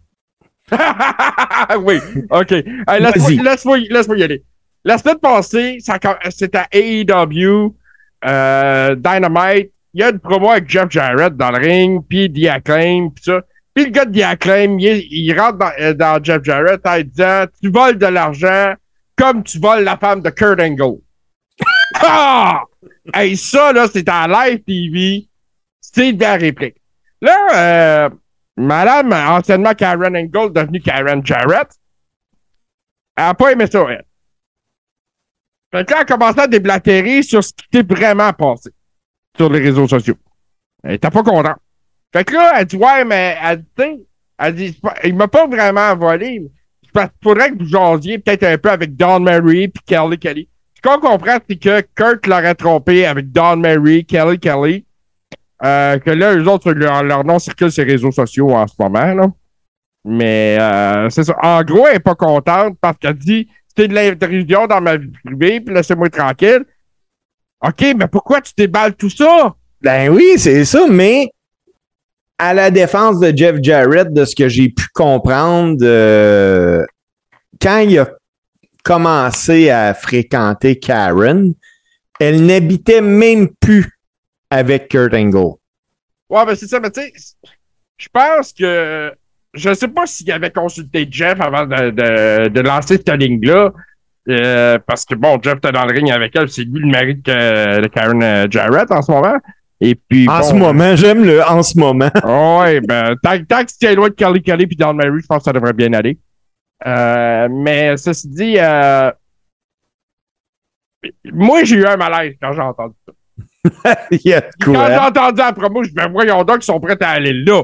B: oui, OK. Hey, laisse-moi, laisse-moi y aller. La semaine passée, c'était à AEW, euh, Dynamite. Il y a une promo avec Jeff Jarrett dans le ring, puis The Acclaim, puis ça. Puis le gars de The Acclaim, il, il rentre dans, euh, dans Jeff Jarrett en disant « Tu voles de l'argent comme tu voles la femme de Kurt Angle. » Ah! Hey, ça, là, c'était en live TV. C'est de la réplique. Là, euh, Madame, anciennement Karen Angle, devenue Karen Jarrett, elle n'a pas aimé ça, elle. Fait que là, elle a commencé à déblatérer sur ce qui s'est vraiment passé sur les réseaux sociaux. Elle était pas contente. Fait que là, elle dit, ouais, mais elle dit, elle dit, c'est il m'a pas vraiment volé. C'est qu'il faudrait que vous jasiez peut-être un peu avec Don Mary puis Kelly Kelly. Ce qu'on comprend, c'est que Kurt l'aurait trompé avec Don Mary, Kelly Kelly. Euh, que là, eux autres, leur, nom circule sur les réseaux sociaux en ce moment. Là. Mais euh, c'est ça. En gros, elle n'est pas contente parce qu'elle dit c'est de l'intrusion dans ma vie privée, puis laissez-moi tranquille. OK, mais pourquoi tu déballes tout ça?
C: Ben oui, c'est ça, mais à la défense de Jeff Jarrett, de ce que j'ai pu comprendre, euh, quand il a commencé à fréquenter Karen, elle n'habitait même plus avec Kurt Angle.
B: Ouais, ben c'est ça, mais tu sais, je pense que. Je sais pas s'il avait consulté Jeff avant de, de, de lancer cette ligne-là. euh, parce que bon, Jeff était dans le ring avec elle, c'est lui le mari de, de Karen euh, Jarrett en ce moment. Et puis.
C: En
B: bon,
C: ce moment, j'aime le en ce moment.
B: Ouais, ben, tant, tant que c'était loin de Kelly Kelly puis Don Mary, je pense que ça devrait bien aller. Euh, mais ceci dit, euh, moi, j'ai eu un malaise quand j'ai entendu ça.
C: il y a de
B: Quand j'ai entendu la promo, je me ben, voyons donc, ils sont prêts à aller là.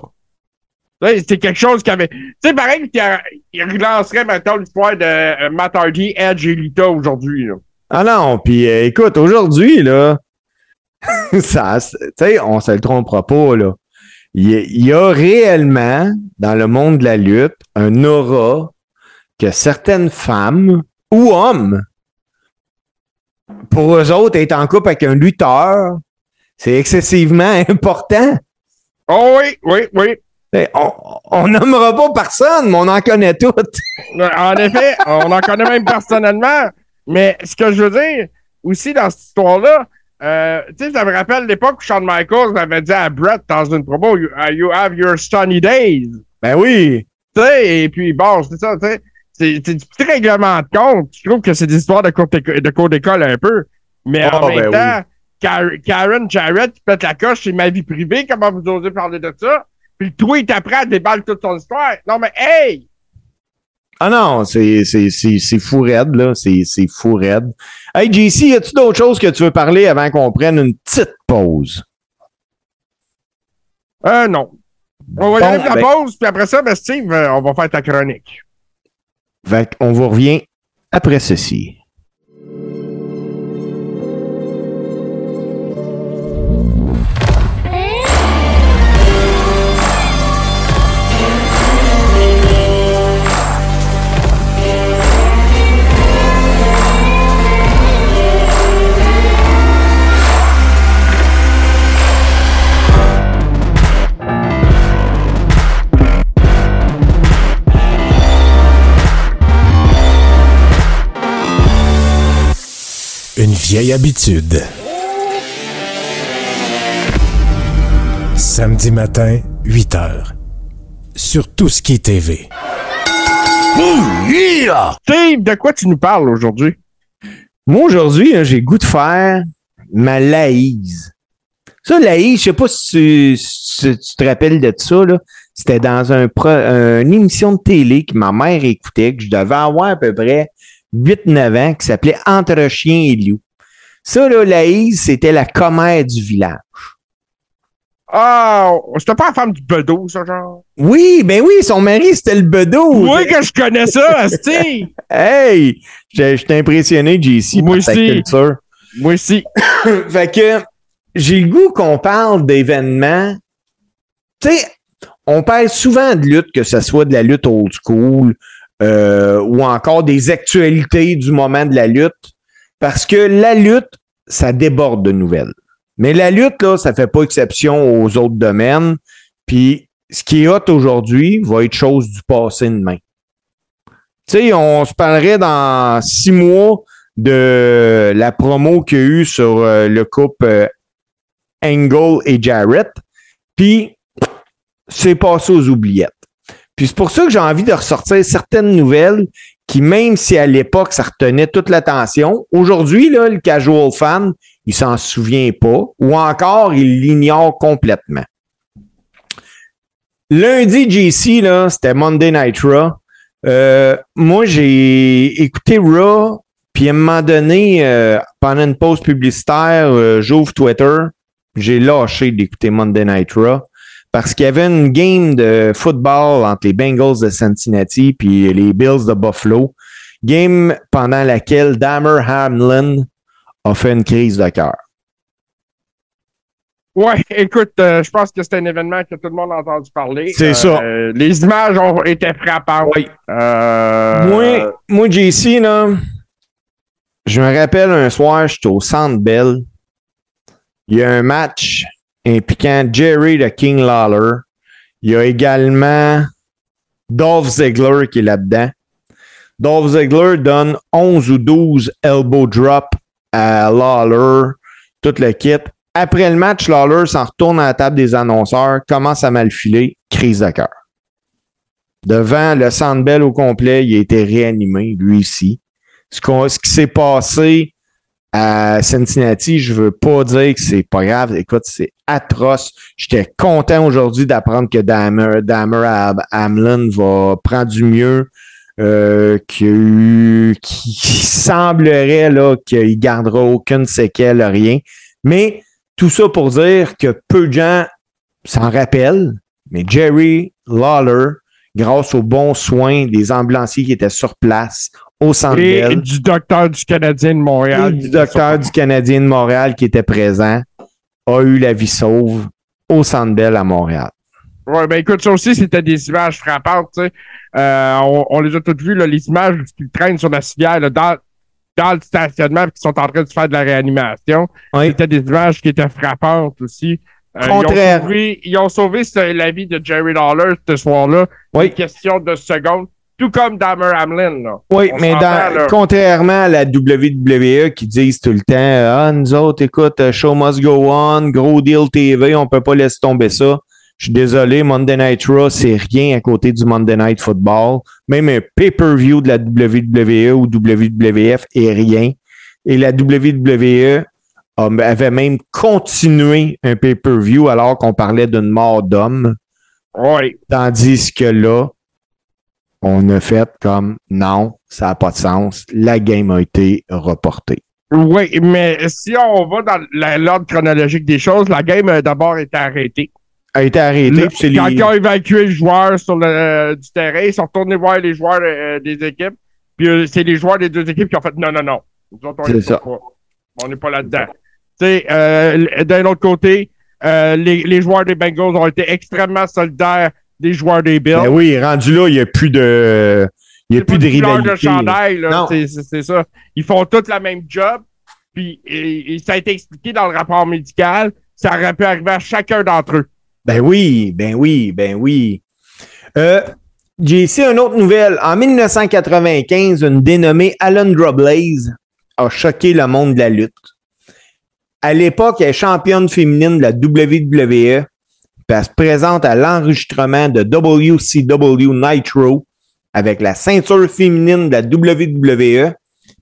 B: C'est quelque chose qui avait. Tu sais, pareil qu'il relancerait maintenant l'histoire de euh, Matt Hardy, Edge et Lita aujourd'hui.
C: Ah non, puis euh, écoute, aujourd'hui, là, ça, sais, on se le trompera pas, là. Il y, a- il y a réellement, dans le monde de la lutte, un aura que certaines femmes ou hommes, pour eux autres, être en couple avec un lutteur, c'est excessivement important.
B: Oh oui, oui, oui.
C: On, on nommera pas personne, mais on en connaît toutes.
B: En effet, on en connaît même personnellement. Mais ce que je veux dire aussi dans cette histoire-là, euh, tu sais, ça me rappelle l'époque où Shawn Michaels avait dit à Brett dans une promo You, uh, you have your sunny days.
C: Ben oui.
B: Tu sais, et puis bon, c'est ça, tu sais. C'est du petit règlement de compte. Je trouve que c'est des histoires de cours d'école un peu. Mais en
C: Oh,
B: même
C: ben
B: temps, Kar- Karen Jarrett qui pète la coche, c'est ma vie privée. Comment vous osez parler de ça? Puis toi, il t'apprend à déballer toute son histoire. Non, mais hey!
C: Ah non, c'est, fou raide, là. C'est, fou raide. Hey, JC, y a-tu d'autres choses que tu veux parler avant qu'on prenne une petite pause?
B: Euh, non. On va y
C: Bon,
B: aller pour la
C: ben-
B: pause, puis après ça, ben, Steve, euh, on va faire ta chronique.
C: Qu'on vous revient après ceci.
D: Une vieille habitude. Samedi matin, 8 heures. Sur tout ce qui est TV.
B: Steve, de quoi tu nous parles aujourd'hui?
C: Moi, aujourd'hui, là, j'ai le goût de faire ma laïse. Ça, laïse, je sais pas si tu, si tu te rappelles de ça, là. C'était dans un pro- une émission de télé que ma mère écoutait, que je devais avoir à peu près 8-9 ans, qui s'appelait Entre chien et loup. Ça, là, laïse, c'était la commère du village.
B: Ah, c'était pas la femme du bedeau, ça, genre?
C: Oui, ben oui, son mari, c'était le bedeau.
B: Oui, que je connais ça, Steve!
C: Hey! T'ai impressionné, JC,
B: Moi
C: par ta
B: aussi.
C: culture.
B: Moi aussi.
C: fait que j'ai le goût qu'on parle d'événements. Tu sais, on parle souvent de lutte, que ce soit de la lutte old school euh, ou encore des actualités du moment de la lutte, parce que la lutte, ça déborde de nouvelles. Mais la lutte, là, ça fait pas exception aux autres domaines. Puis ce qui est hot aujourd'hui va être chose du passé demain. Tu sais, on se parlerait dans six mois de la promo qu'il y a eu sur euh, le couple euh, Angle et Jarrett. Puis, c'est passé aux oubliettes. Puis c'est pour ça que j'ai envie de ressortir certaines nouvelles qui, même si à l'époque, ça retenait toute l'attention, aujourd'hui, le casual fan, il s'en souvient pas, ou encore, il l'ignore complètement. Lundi, JC, là, c'était Monday Night Raw. Euh, moi, j'ai écouté Raw, puis à un moment donné, euh, pendant une pause publicitaire, euh, j'ouvre Twitter, j'ai lâché d'écouter Monday Night Raw parce qu'il y avait une game de football entre les Bengals de Cincinnati puis les Bills de Buffalo. Game pendant laquelle Damer Hamlin a fait une crise de cœur.
B: Ouais, écoute, euh, je pense que c'est un événement que tout le monde a entendu parler.
C: C'est ça.
B: Euh, les images ont été frappantes.
C: Oui.
B: Euh,
C: Moi, moi, JC, là, je me rappelle un soir, j'étais au Centre Bell. Il y a un match impliquant Jerry de King Lawler. Il y a également Dolph Ziggler qui est là-dedans. Dolph Ziggler donne 11 ou 12 elbow drop à Lawler, tout le kit. Après le match, Lawler s'en retourne à la table des annonceurs, commence à mal filer, crise de cœur. Devant le Sandbell au complet, il a été réanimé, lui ici. Ce, ce qui s'est passé à Cincinnati, je veux pas dire que c'est pas grave. Écoute, c'est atroce. J'étais content aujourd'hui d'apprendre que Damer, Damer Ham- Hamlin va prendre du mieux. Euh, qu'il qui semblerait là qu'il gardera aucune séquelle, rien. Mais tout ça pour dire que peu de gens s'en rappellent, mais Jerry Lawler, grâce aux bons soins des ambulanciers qui étaient sur place au centre
B: Et
C: Bell,
B: du docteur du Canadien de
C: et
B: Montréal.
C: du docteur du Canadien de Montréal qui était présent, a eu la vie sauve au centre Bell à Montréal.
B: Ouais, ben écoute, ça aussi, c'était des images frappantes, tu sais. Euh, on, on les a toutes vues, là, les images qui traînent sur la civière, là, dans, dans le stationnement, qui sont en train de faire de la réanimation.
C: Oui.
B: C'était des images qui étaient frappantes aussi. Euh,
C: Contraire.
B: Ils ont sauvé, ils ont sauvé la vie de Jerry Lawler ce soir-là.
C: Oui.
B: Une question de secondes. Tout comme Damer Hamlin, là.
C: Oui,
B: On
C: mais dans- contrairement à la WWE qui disent tout le temps Ah, nous autres, écoute, euh, show must go on, gros deal TV, on peut pas laisser tomber ça. Je suis désolé, Monday Night Raw, c'est rien à côté du Monday Night Football. Même un pay-per-view de la WWE ou WWF est rien. Et la WWE avait même continué un pay-per-view alors qu'on parlait d'une mort d'homme.
B: Oui.
C: Tandis que là, on a fait comme non, ça n'a pas de sens. La game a été reportée.
B: Oui, mais si on va dans l'ordre chronologique des choses, la game a d'abord été arrêtée.
C: A été arrêtée. Puis
B: quand
C: les-
B: ils ont évacué le joueur sur le, euh, du terrain, ils sont retournés voir les joueurs euh, des équipes. Puis euh, c'est les joueurs des deux équipes qui ont fait non, non, non. Nous autres, on n'est pas, on n'est pas là-dedans. D'un autre côté, les, les joueurs des Bengals ont été extrêmement solidaires des joueurs des Bills.
C: Ben oui, rendu là, il n'y a plus de. Il n'y a plus de rivalité.
B: de chandail, là.
C: Non.
B: C'est- ça. Ils font tous la même job. Puis et- et ça a été expliqué dans le rapport médical. Ça aurait pu arriver à chacun d'entre eux.
C: Ben oui, ben oui, ben oui. Euh, J'ai ici une autre nouvelle. En 1995, une dénommée Alundra Blaze a choqué le monde de la lutte. À l'époque, elle est championne féminine de la WWE. Puis elle se présente à l'enregistrement de WCW Nitro avec la ceinture féminine de la WWE.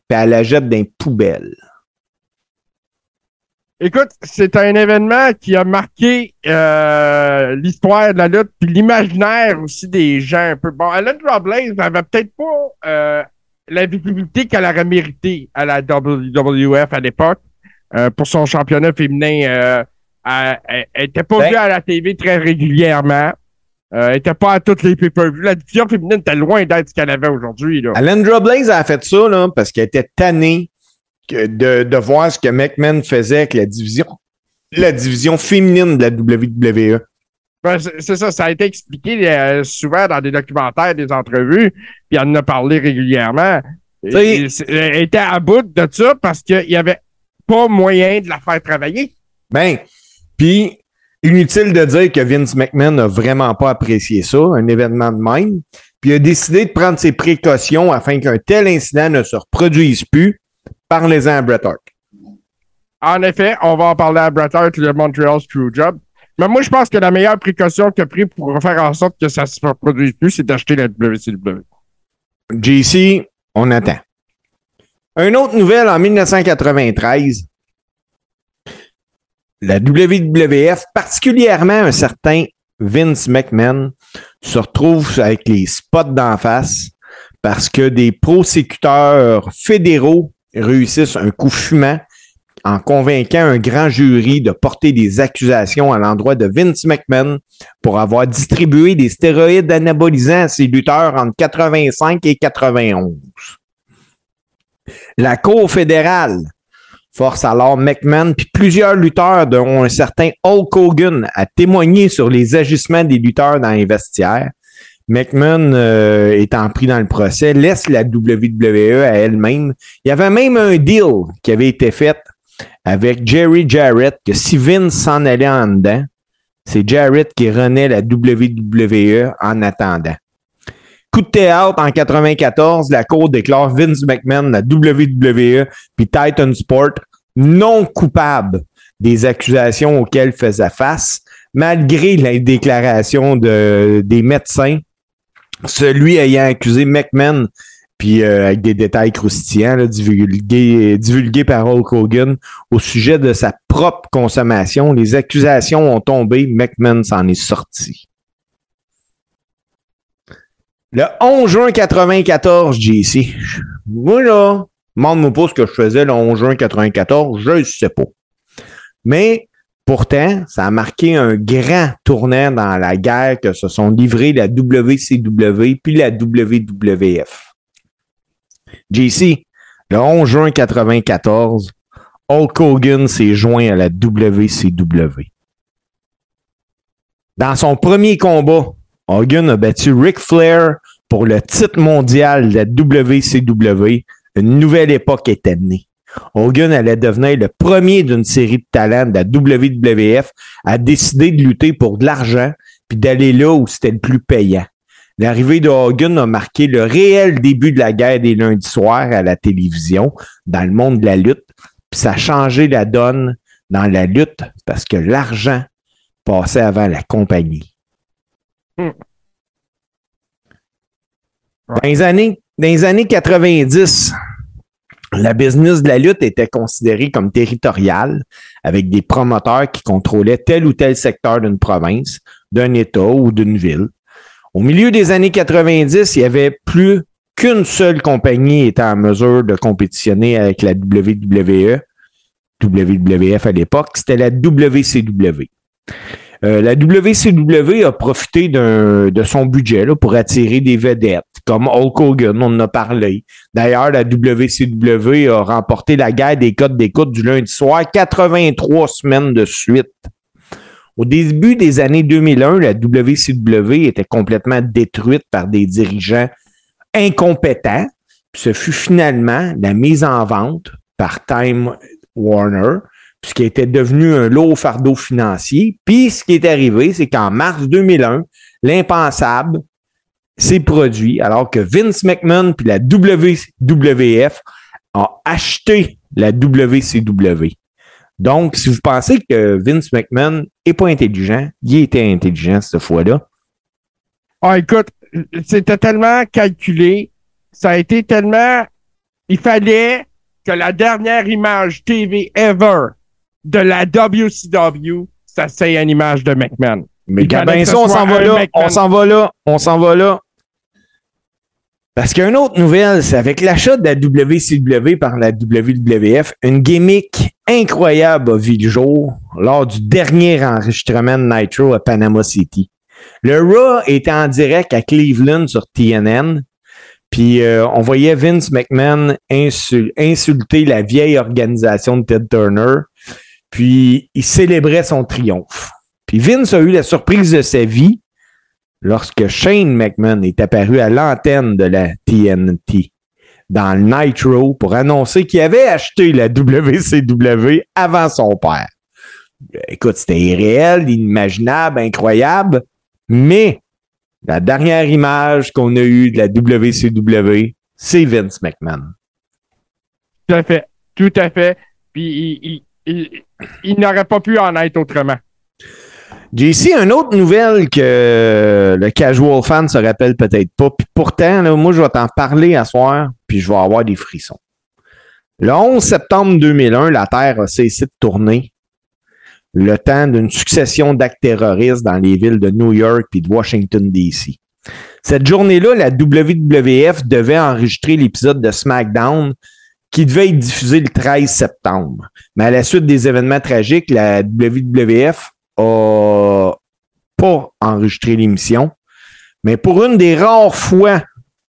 C: Puis elle la jette dans les poubelles.
B: Écoute, c'est un événement qui a marqué euh, l'histoire de la lutte, puis l'imaginaire aussi des gens un peu. Bon, Alundra Blaze n'avait peut-être pas euh, la visibilité qu'elle aurait mérité à la WWF à l'époque euh, pour son championnat féminin. Elle- elle elle était pas
C: Ben-
B: vue à la TV très régulièrement. Euh, elle était pas à toutes les pay-per-views. La division féminine était loin d'être ce qu'elle avait aujourd'hui. là.
C: Alundra Blaze a fait ça là, parce qu'elle était tannée que de, de voir ce que McMahon faisait avec la division la division féminine de la WWE.
B: Ben, c'est ça, ça a été expliqué euh, souvent dans des documentaires, des entrevues, puis elle en a parlé régulièrement. Elle était à bout de ça parce qu'il n'y avait pas moyen de la faire travailler.
C: Ben, puis inutile de dire que Vince McMahon n'a vraiment pas apprécié ça, un événement de même. Puis il a décidé de prendre ses précautions afin qu'un tel incident ne se reproduise plus. Parlez-en à Bret Hart.
B: En effet, on va en parler à Bret Hart, le Montreal Screwjob. Mais moi, je pense que la meilleure précaution qu'il a pris pour faire en sorte que ça ne se reproduise plus, c'est d'acheter la WCW.
C: JC, on attend. Une autre nouvelle en 1993. La WWF, particulièrement un certain Vince McMahon, se retrouve avec les spots d'en face parce que des prosécuteurs fédéraux réussissent un coup fumant en convainquant un grand jury de porter des accusations à l'endroit de Vince McMahon pour avoir distribué des stéroïdes anabolisants à ses lutteurs entre 85 et 91. La Cour fédérale force alors McMahon puis plusieurs lutteurs, dont un certain Hulk Hogan, à témoigner sur les agissements des lutteurs dans les vestiaires. McMahon, euh, étant pris dans le procès, laisse la WWE à elle-même. Il y avait même un deal qui avait été fait avec Jerry Jarrett que si Vince s'en allait en dedans, c'est Jarrett qui renaît la WWE en attendant. Coup de théâtre en 94, la Cour déclare Vince McMahon, la WWE puis Titan Sport non coupable des accusations auxquelles faisait face, malgré la déclaration de, des médecins, celui ayant accusé McMahon, puis euh, avec des détails croustillants divulgués, divulgués par Hulk Hogan au sujet de sa propre consommation. Les accusations ont tombé, McMahon s'en est sorti. Le 11 juin 94, JC. Moi, là, demande-moi pas ce que je faisais le 11 juin 94, je ne sais pas. Mais pourtant, ça a marqué un grand tournant dans la guerre que se sont livrés la WCW puis la WWF. JC, le 11 juin 94, Hulk Hogan s'est joint à la WCW. Dans son premier combat, Hogan a battu Ric Flair pour le titre mondial de la WCW. Une nouvelle époque était née. Hogan allait devenir le premier d'une série de talents de la WWF à décider de lutter pour de l'argent puis d'aller là où c'était le plus payant. L'arrivée de Hogan a marqué le réel début de la guerre des lundis soirs à la télévision dans le monde de la lutte. Puis ça a changé la donne dans la lutte parce que l'argent passait avant la compagnie.
B: Hmm.
C: Dans les années, dans les années 90, la business de la lutte était considérée comme territoriale, avec des promoteurs qui contrôlaient tel ou tel secteur d'une province, d'un État ou d'une ville. Au milieu des années 90, il y avait plus qu'une seule compagnie étant en mesure de compétitionner avec la WWE, WWF à l'époque, c'était la WCW. Euh, la WCW a profité de son budget pour attirer des vedettes, comme Hulk Hogan, on en a parlé. D'ailleurs, la WCW a remporté la guerre des codes d'écoute du lundi soir 83 semaines de suite. Au début des années 2001, la WCW était complètement détruite par des dirigeants incompétents. Ce fut finalement la mise en vente par Time Warner, ce qui était devenu un lourd fardeau financier. Puis ce qui est arrivé, c'est qu'en mars 2001, l'impensable s'est produit alors que Vince McMahon puis la WWF ont acheté la WCW. Donc, si vous pensez que Vince McMahon est pas intelligent, il était intelligent cette fois-là.
B: Ah, écoute, c'était tellement calculé, ça a été tellement. Il fallait que la dernière image TV ever de la WCW, ça c'est une image de McMahon.
C: Mais ben ça, on s'en va là,
B: McMahon.
C: on s'en va là, on s'en va là. Parce qu'il y a une autre nouvelle, c'est avec l'achat de la WCW par la WWF, une gimmick incroyable a vu le jour lors du dernier enregistrement de Nitro à Panama City. Le Raw était en direct à Cleveland sur TNN, puis euh, on voyait Vince McMahon insul- insulter la vieille organisation de Ted Turner. Puis il célébrait son triomphe. Puis Vince a eu la surprise de sa vie lorsque Shane McMahon est apparu à l'antenne de la TNT dans le Nitro pour annoncer qu'il avait acheté la WCW avant son père. Écoute, c'était irréel, inimaginable, incroyable, mais la dernière image qu'on a eue de la WCW, c'est Vince McMahon.
B: Tout à fait. Tout à fait. Puis il, il, il n'aurait pas pu en être autrement.
C: Ici une autre nouvelle que le casual fan se rappelle peut-être pas. Puis pourtant, moi, je vais t'en parler à soir, puis je vais avoir des frissons. Le 11 septembre 2001, la Terre a cessé de tourner. Le temps d'une succession d'actes terroristes dans les villes de New York et de Washington, D.C. Cette journée-là, la WWF devait enregistrer l'épisode de SmackDown qui devait être diffusé le 13 septembre. Mais à la suite des événements tragiques, la WWF a pas enregistré l'émission. Mais pour une des rares fois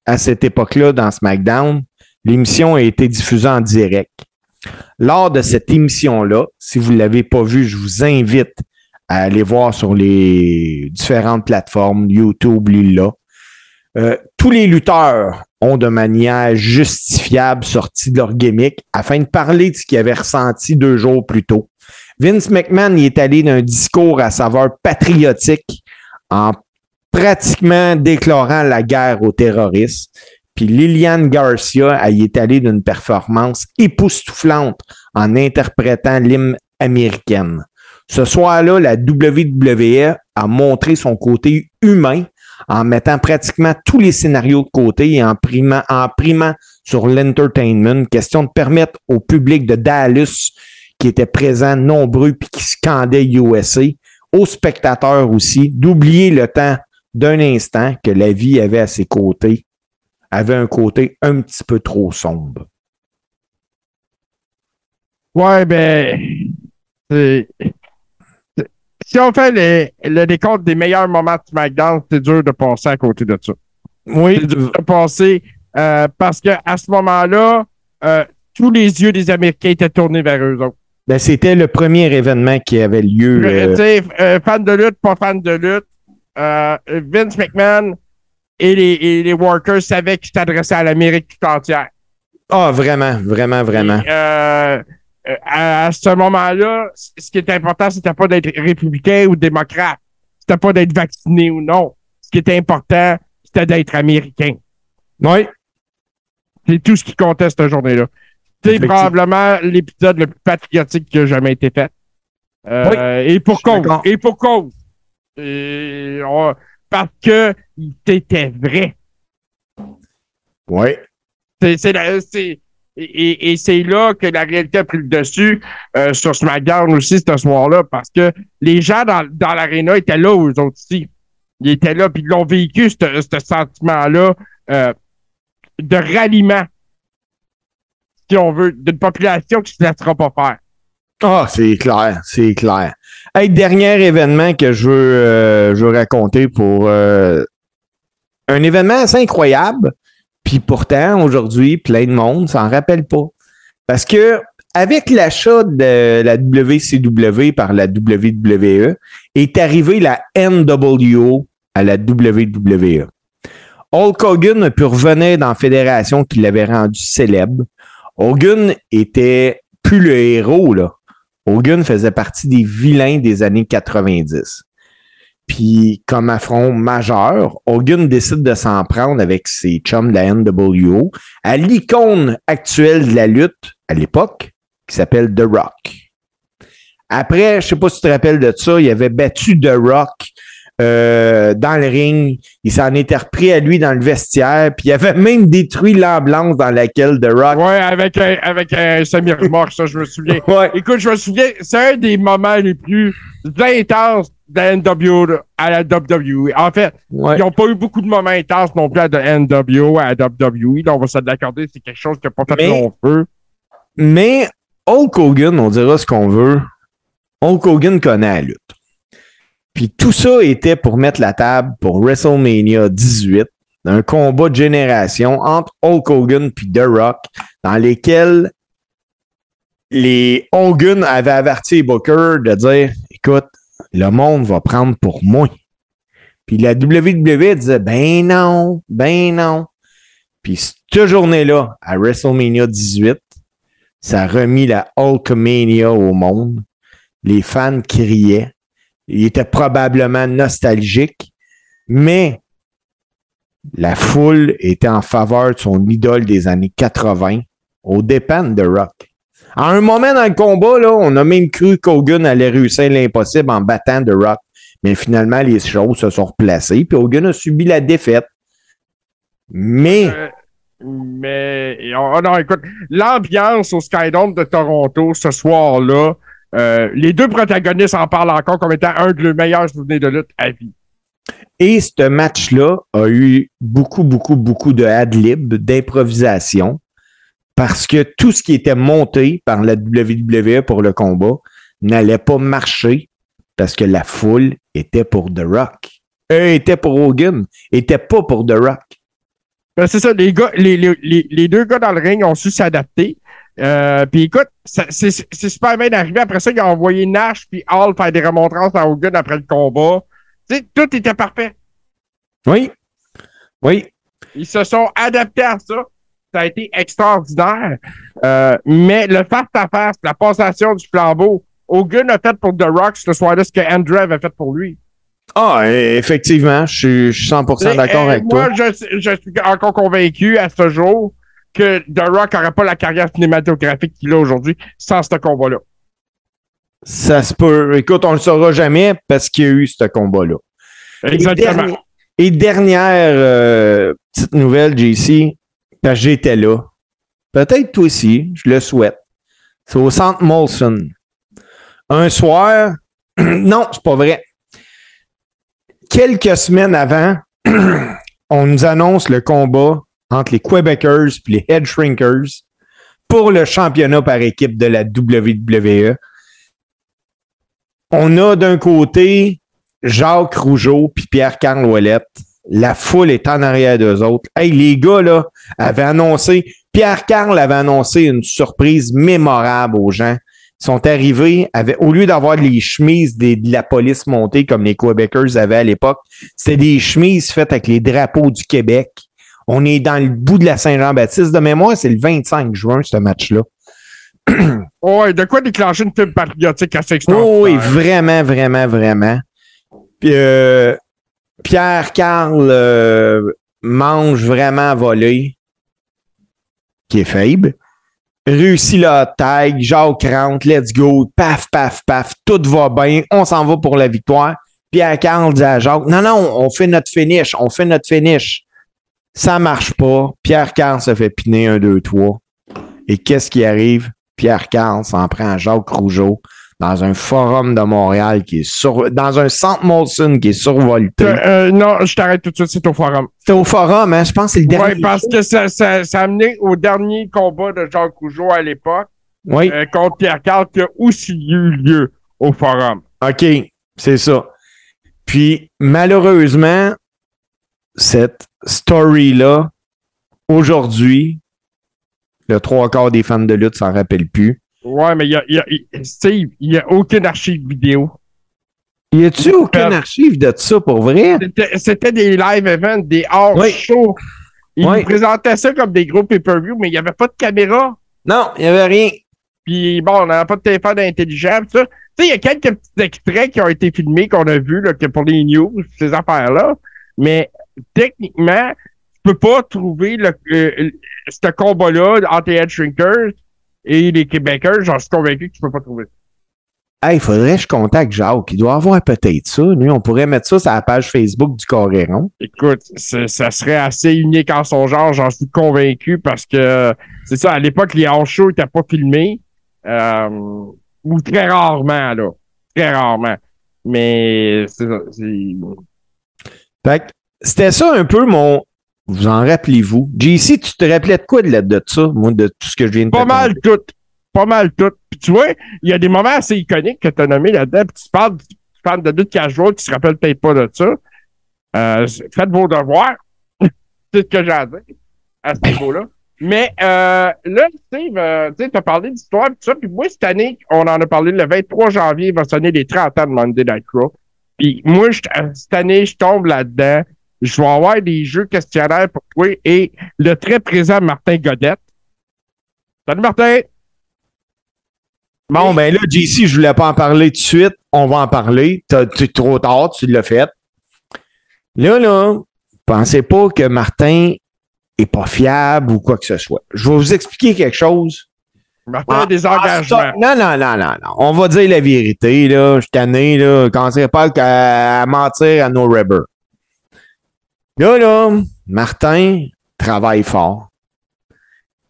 C: à cette époque-là dans SmackDown, l'émission a été diffusée en direct. Lors de cette émission-là, si vous ne l'avez pas vue, je vous invite à aller voir sur les différentes plateformes, YouTube, Lila. Euh, tous les lutteurs ont de manière justifiable sorti de leur gimmick afin de parler de ce qu'ils avaient ressenti deux jours plus tôt. Vince McMahon y est allé d'un discours à saveur patriotique en pratiquement déclarant la guerre aux terroristes. Puis Liliane Garcia y est allée d'une performance époustouflante en interprétant l'hymne américaine. Ce soir-là, la WWE a montré son côté humain en mettant pratiquement tous les scénarios de côté et en primant, sur l'entertainment, question de permettre au public de Dallas qui était présent nombreux puis qui scandait USA, aux spectateurs aussi, d'oublier le temps d'un instant que la vie avait à ses côtés, avait un côté un petit peu trop sombre.
B: Ouais, ben, si on fait les, le décompte des meilleurs moments de SmackDown, c'est dur de passer à côté de ça.
C: Oui.
B: C'est dur de passer euh, parce qu'à ce moment-là, euh, tous les yeux des Américains étaient tournés vers eux autres.
C: Ben, c'était le premier événement qui avait lieu.
B: Euh,
C: euh,
B: sais, fan de lutte, pas fan de lutte, Vince McMahon et les, et les workers savaient qu'ils s'adressaient à l'Amérique tout entière.
C: Ah, vraiment, vraiment, vraiment.
B: Et, à, à ce moment-là, ce qui était important, c'était pas d'être républicain ou démocrate. C'était pas d'être vacciné ou non. Ce qui était important, c'était d'être américain.
C: Oui.
B: C'est tout ce qui comptait cette journée-là. C'est probablement l'épisode le plus patriotique qui a jamais été fait. Euh, Et pour cause. Et pour cause. Et on- parce que c'était vrai.
C: Oui.
B: C'est, c'est la- c'est- et, c'est là que la réalité a pris le dessus euh, sur SmackDown aussi ce soir-là, parce que les gens dans, dans l'aréna étaient là, eux autres aussi. Ils étaient là, puis ils l'ont vécu, ce ce sentiment-là euh, de ralliement, si on veut, d'une population qui ne se laissera pas faire.
C: Ah, c'est clair, c'est clair. Hey, dernier événement que je veux, euh, je veux raconter pour euh, un événement assez incroyable, puis pourtant, aujourd'hui, plein de monde s'en rappelle pas. Parce que avec l'achat de la WCW par la WWE, est arrivée la NWO à la WWE. Hulk Hogan a pu dans la fédération qui l'avait rendu célèbre. Hogan était plus le héros, là. Hogan faisait partie des vilains des années 90. Puis, comme affront majeur, Hogan décide de s'en prendre avec ses chums de la NWO à l'icône actuelle de la lutte à l'époque, qui s'appelle The Rock. Après, je sais pas si tu te rappelles de ça, il avait battu The Rock euh, dans le ring. Il s'en était repris à lui dans le vestiaire, puis il avait même détruit l'ambulance dans laquelle The Rock.
B: Ouais, avec un, avec un semi-remorque, ça, je me souviens.
C: Ouais.
B: Écoute, je me souviens, c'est un des moments les plus intenses de NWO à la WWE. En fait,
C: Ouais.
B: ils n'ont pas eu beaucoup de moments intenses non plus à la NWO, à la WWE. Donc, on va se l'accorder, c'est quelque chose qui n'a pas fait
C: Mais-
B: long feu.
C: Mais Hulk Hogan, on dira ce qu'on veut, Hulk Hogan connaît la lutte. Puis tout ça était pour mettre la table pour WrestleMania 18, un combat de génération entre Hulk Hogan puis The Rock, dans lesquels les Hogan avaient averti Booker de dire écoute, le monde va prendre pour moi. Puis la WWE disait ben non, ben non. Puis cette journée-là, à WrestleMania 18, ça a remis la Hulkamania au monde. Les fans criaient. Ils étaient probablement nostalgiques, mais la foule était en faveur de son idole des années 80 au dépens de Rock. À un moment dans le combat, là, on a même cru qu'Hogan allait réussir l'impossible en battant The Rock. Mais finalement, les choses se sont replacées, puis Hogan a subi la défaite. Mais.
B: Euh, mais, oh, non, écoute, l'ambiance au Skydome de Toronto ce soir-là, euh, les deux protagonistes en parlent encore comme étant un de leurs meilleurs souvenirs de lutte à vie.
C: Et ce match-là a eu beaucoup, beaucoup, beaucoup de ad-lib, d'improvisation, parce que tout ce qui était monté par la WWE pour le combat n'allait pas marcher parce que la foule était pour The Rock. Eux étaient pour Hogan, était pas pour The Rock.
B: Ben, c'est ça, les, gars, les, les, les, deux gars dans le ring ont su s'adapter. Euh, puis écoute, c'est super bien arrivé. Après ça, ils ont envoyé Nash puis Hall faire des remontrances à Hogan après le combat. tout était parfait.
C: Oui. Oui.
B: Ils se sont adaptés à ça. Ça a été extraordinaire. Euh, mais le face-à-face, la passation du flambeau, Hogan a fait pour The Rock ce soir-là ce que Andrew avait fait pour lui.
C: Ah, effectivement, je suis 100% d'accord avec
B: toi.
C: Moi,
B: je, je, suis encore convaincu à ce jour que The Rock n'aurait pas la carrière cinématographique qu'il a aujourd'hui sans ce combat-là.
C: Ça se peut. Écoute, on ne le saura jamais parce qu'il y a eu ce combat-là.
B: Exactement.
C: Et, dernière euh, petite nouvelle, JC, j'étais là. Peut-être toi aussi, je le souhaite. C'est au centre Molson. Un soir, non, c'est pas vrai quelques semaines avant, on nous annonce le combat entre les Quebecers et les Head Shrinkers pour le championnat par équipe de la WWE. On a d'un côté Jacques Rougeau puis Pierre-Carl Ouellette. La foule est en arrière d'eux autres. Hey, les gars, là, avaient annoncé, Pierre-Carl avait annoncé une surprise mémorable aux gens sont arrivés, avec, au lieu d'avoir les chemises de la police montée comme les Québécois avaient à l'époque, c'était des chemises faites avec les drapeaux du Québec. On est dans le bout de la Saint-Jean-Baptiste. De mémoire, c'est le 25 juin, ce match-là.
B: oui, de quoi déclencher une pub patriotique assez
C: extraordinaire. oui, vraiment, vraiment, vraiment. Euh, Pierre-Carl euh, mange vraiment à voler, qui est faible réussit la tag, Jacques rentre, let's go, paf, paf, paf, tout va bien, on s'en va pour la victoire. Pierre Carl dit à Jacques, non, non, on fait notre finish, on fait notre finish. Ça marche pas. Pierre Carl se fait piner un, deux, trois. Et qu'est-ce qui arrive? Pierre Carl s'en prend à Jacques Rougeau dans un forum de Montréal qui est sur, dans un centre Molson qui est survolté.
B: Euh, euh, non, je t'arrête tout de suite, c'est au forum.
C: C'est au forum, hein? Je pense que c'est le dernier.
B: Oui, parce que ça, ça, ça, a amené au dernier combat de Jacques Rougeau à l'époque.
C: Oui.
B: Euh, contre Pierre Carl qui a aussi eu lieu au forum.
C: OK, c'est ça. Puis, malheureusement, cette story-là, aujourd'hui, le trois quarts des fans de lutte s'en rappellent plus.
B: Ouais, mais il y a, y a, il n'y a aucune archive vidéo.
C: Y a-tu aucune archive de ça pour vrai?
B: C'était des live events, des hors shows. Ils présentaient ça comme des gros pay-per-view, mais il n'y avait pas de caméra.
C: Non, il n'y avait rien.
B: Puis bon, on n'avait pas de téléphone intelligent, ça. Tu sais, il y a quelques petits extraits qui ont été filmés, qu'on a vus, là, que pour les news, ces affaires-là. Mais techniquement, tu peux pas trouver le, ce combat-là entre les Head Shrinkers et les Québécois, j'en suis convaincu que tu peux pas trouver
C: il faudrait que je contacte Jacques. Il doit avoir peut-être ça. Lui, on pourrait mettre ça sur la page Facebook du Coréron.
B: Écoute, ça serait assez unique en son genre, j'en suis convaincu, parce que c'est ça, à l'époque, les hors shows n'étaient pas filmés. Euh, ou très rarement, là. Très rarement. Mais c'est ça.
C: Fait c'était ça un peu mon, vous en rappelez-vous? JC, tu te rappelais de quoi de, de ça, moi, de tout ce que je viens de
B: Pas mal tout. Pas mal tout. Puis tu vois, il y a des moments assez iconiques que tu as nommés là-dedans. Puis tu parles, tu parles de deux casual qui se rappellent peut-être pas de ça. Euh, faites vos devoirs. c'est ce que j'ai à dire à ce niveau-là. Mais euh, là, Steve, euh, tu as parlé d'histoire et tout ça. Puis moi, cette année, on en a parlé le 23 janvier, il va sonner les 30 ans de Monday Night Raw. Puis moi, je- euh, cette année, je tombe là-dedans. Je vais avoir des jeux questionnaires pour toi et le très présent Martin Godette. Salut Martin!
C: Bon, ben là, JC, je voulais pas en parler tout de suite. On va en parler. C'est trop tard, tu l'as fait. Là, là, pensez pas que Martin est pas fiable ou quoi que ce soit. Je vais vous expliquer quelque chose.
B: Martin a des engagements.
C: non, non, non, non, non. On va dire la vérité, là. Je suis tanné, là. Commencez pas qu'à à mentir à nos rubbers. Là, là, Martin travaille fort.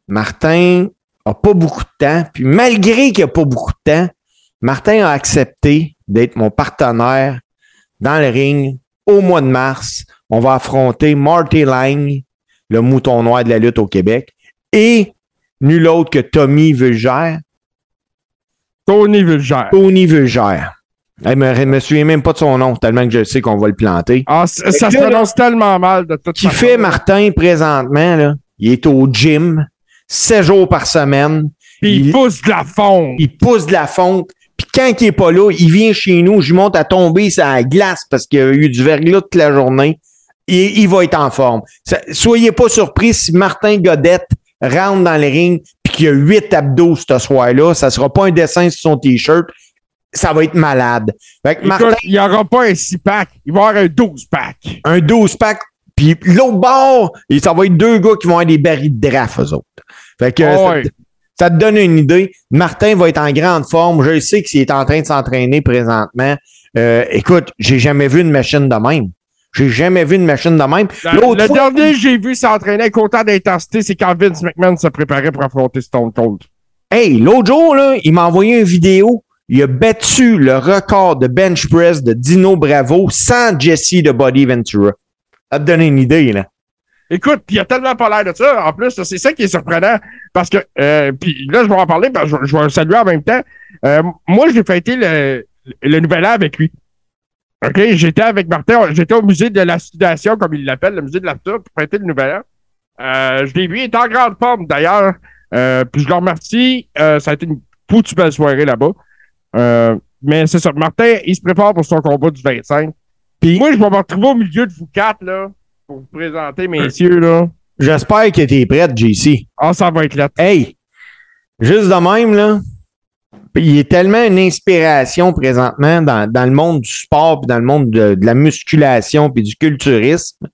C: Martin a pas beaucoup de temps. Puis malgré qu'il a pas beaucoup de temps, Martin a accepté d'être mon partenaire dans le ring au mois de mars. On va affronter Marty Lang, le mouton noir de la lutte au Québec, et nul autre que Tommy Vulgère.
B: Tony Vulgère.
C: Tony Vulgère. Je me, me souviens même pas de son nom, tellement que je sais qu'on va le planter.
B: Ah, ça se
C: là,
B: prononce tellement mal de toute
C: Qui
B: façon.
C: fait Martin présentement, là? Il est au gym, 7 jours par semaine.
B: Puis il
C: il-
B: pousse de la fonte.
C: il pousse de la fonte. Puis quand il est pas là, il vient chez nous, je lui monte à tomber la glace parce qu'il y a eu du verglas toute la journée. Et il va être en forme. Ça- soyez pas surpris si Martin Godette rentre dans le ring puis qu'il y a huit abdos ce soir-là. Ça sera pas un dessin sur son T-shirt. Ça va être malade. Fait que
B: Écoute,
C: Martin,
B: il n'y aura pas un 6-pack, il va y avoir un 12-pack.
C: un 12 pack, puis l'autre bord, ça va être deux gars qui vont avoir des barils de draft, eux autres. Fait que
B: Ah
C: ça-
B: ouais.
C: ça te donne une idée. Martin va être en grande forme. Je sais qu'il est en train de s'entraîner présentement. Euh, écoute, j'ai jamais vu une machine de même. J'ai jamais vu une machine de même.
B: Le,
C: L'autre
B: le
C: fois-
B: dernier que j'ai vu s'entraîner avec autant d'intensité, c'est quand Vince McMahon se préparait pour affronter Stone Cold.
C: Hey, l'autre jour, là, il m'a envoyé une vidéo. Il a battu le record de bench press de Dino Bravo sans Jesse de Body Ventura. Ça te donne une idée, là.
B: Écoute, il a tellement pas l'air de ça. En plus, c'est ça qui est surprenant. Parce que, euh, puis là, je vais en parler, je, vais le saluer en même temps. Euh, moi, j'ai fêté le, nouvel an avec lui. OK? J'étais avec Martin, j'étais au musée de la sudation, comme il l'appelle, le musée de la pour fêter le nouvel an. Euh, je l'ai vu, il est en grande forme d'ailleurs. Puis je le remercie. Ça a été une foutue belle soirée là-bas. Euh, mais c'est ça. Martin, il se prépare pour son combat du 25. Puis moi, je vais me retrouver au milieu de vous quatre, là, pour vous présenter, messieurs, là.
C: J'espère que t'es prête, JC.
B: Ah, ça va être là.
C: Hey, juste de même, là, il est tellement une inspiration présentement dans, dans le monde du sport, puis dans le monde de, de la musculation, puis du culturisme,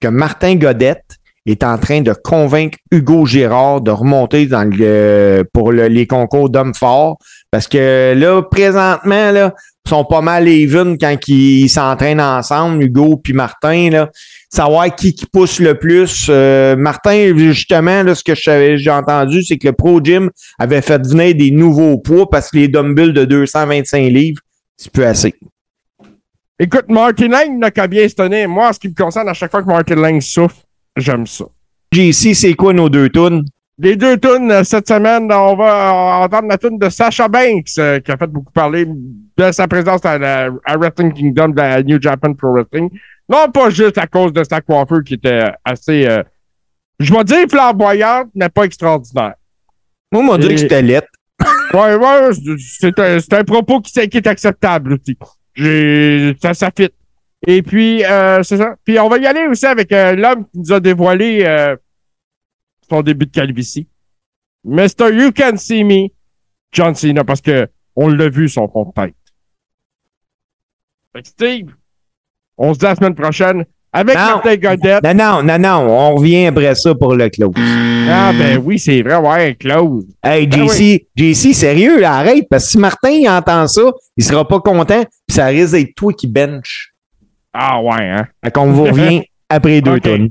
C: que Martin Godette est en train de convaincre Hugo Girard de remonter dans le, pour le- les concours d'hommes forts. Parce que là, présentement, là, sont pas mal even quand ils s'entraînent ensemble, Hugo puis Martin, là savoir qui, qui pousse le plus. Euh, Martin, justement, là, ce que j'ai entendu, c'est que le Pro Gym avait fait venir des nouveaux poids parce que les dumbbells de 225 livres, c'est plus assez.
B: Écoute, Martin Lang n'a qu'à bien se tenir. Moi, en ce qui me concerne, à chaque fois que Martin Lang souffle, j'aime ça.
C: JC, c'est quoi nos deux tunes?
B: Les deux tunes euh, cette semaine, on va euh, entendre la tune de Sasha Banks, euh, qui a fait beaucoup parler de sa présence à, la, à Wrestling Kingdom de la New Japan Pro Wrestling. Non pas juste à cause de sa coiffure qui était assez, euh, je vais dire flamboyante, mais pas extraordinaire.
C: Moi, on m'a dit que c'était lettre.
B: Ouais, ouais, c'est un, c'est un propos qui, qui est acceptable aussi. Ça, ça fit. Et puis, euh, c'est ça. Puis on va y aller aussi avec euh, l'homme qui nous a dévoilé euh, son début de calvitie. Mr. You Can See Me, John Cena, parce que on l'a vu son fond de tête. Fait que Steve, on se dit la semaine prochaine avec
C: Non.
B: Martin Godette.
C: Non, non, non, non, on revient après ça pour le close.
B: Ah ben oui, c'est vrai, ouais, close.
C: Hey,
B: Ben
C: JC, JC, sérieux, arrête, parce que si Martin il entend ça, il sera pas content, puis ça risque d'être toi qui bench.
B: Ah ouais, hein?
C: Fait qu'on vous revient après deux tunes.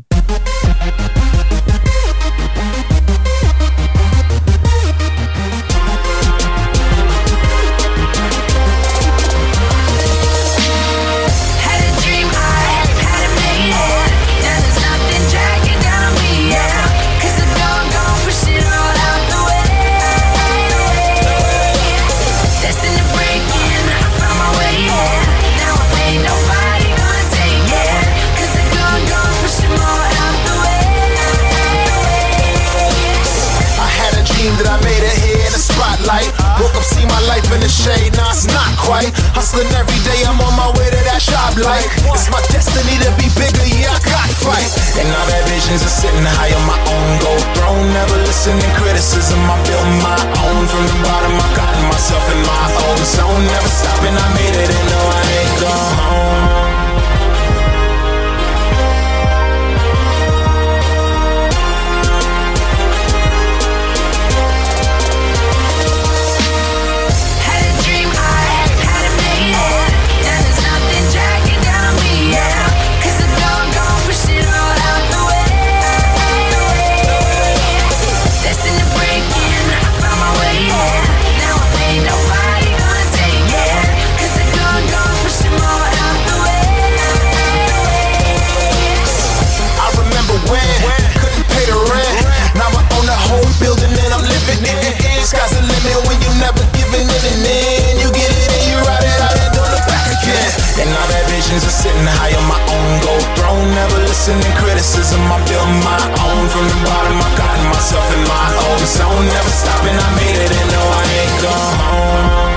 E: The
F: shade, nah, it's not quite. Hustling every day, I'm on my way to that shop light. It's my destiny to be bigger, yeah, I got fight. And all that visions are sitting high on my own gold throne. Never listening criticism, I build my own. From the bottom, I've gotten myself in my own zone. Never stopping, I made it, and no, I ain't gone home. Visions are sitting high on my own gold throne. Never listening criticism, I build my own. From the bottom, I've gotten myself in my own zone. Never stopping, I made it and no, I ain't gone home.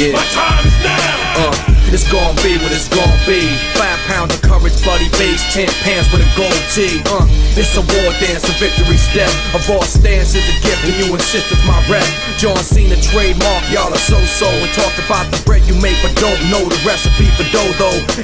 E: Yeah. my
G: time is now.
H: Uh, it's gonna be what it's gonna be. Five pounds of courage, buddy base, ten pants with a gold tee. Uh, it's a war dance, a victory step. A raw stance is a gift, and you insist it's my rep. John Cena trademark, y'all are so-so. And talk about the bread you make, but don't know the recipe for dough,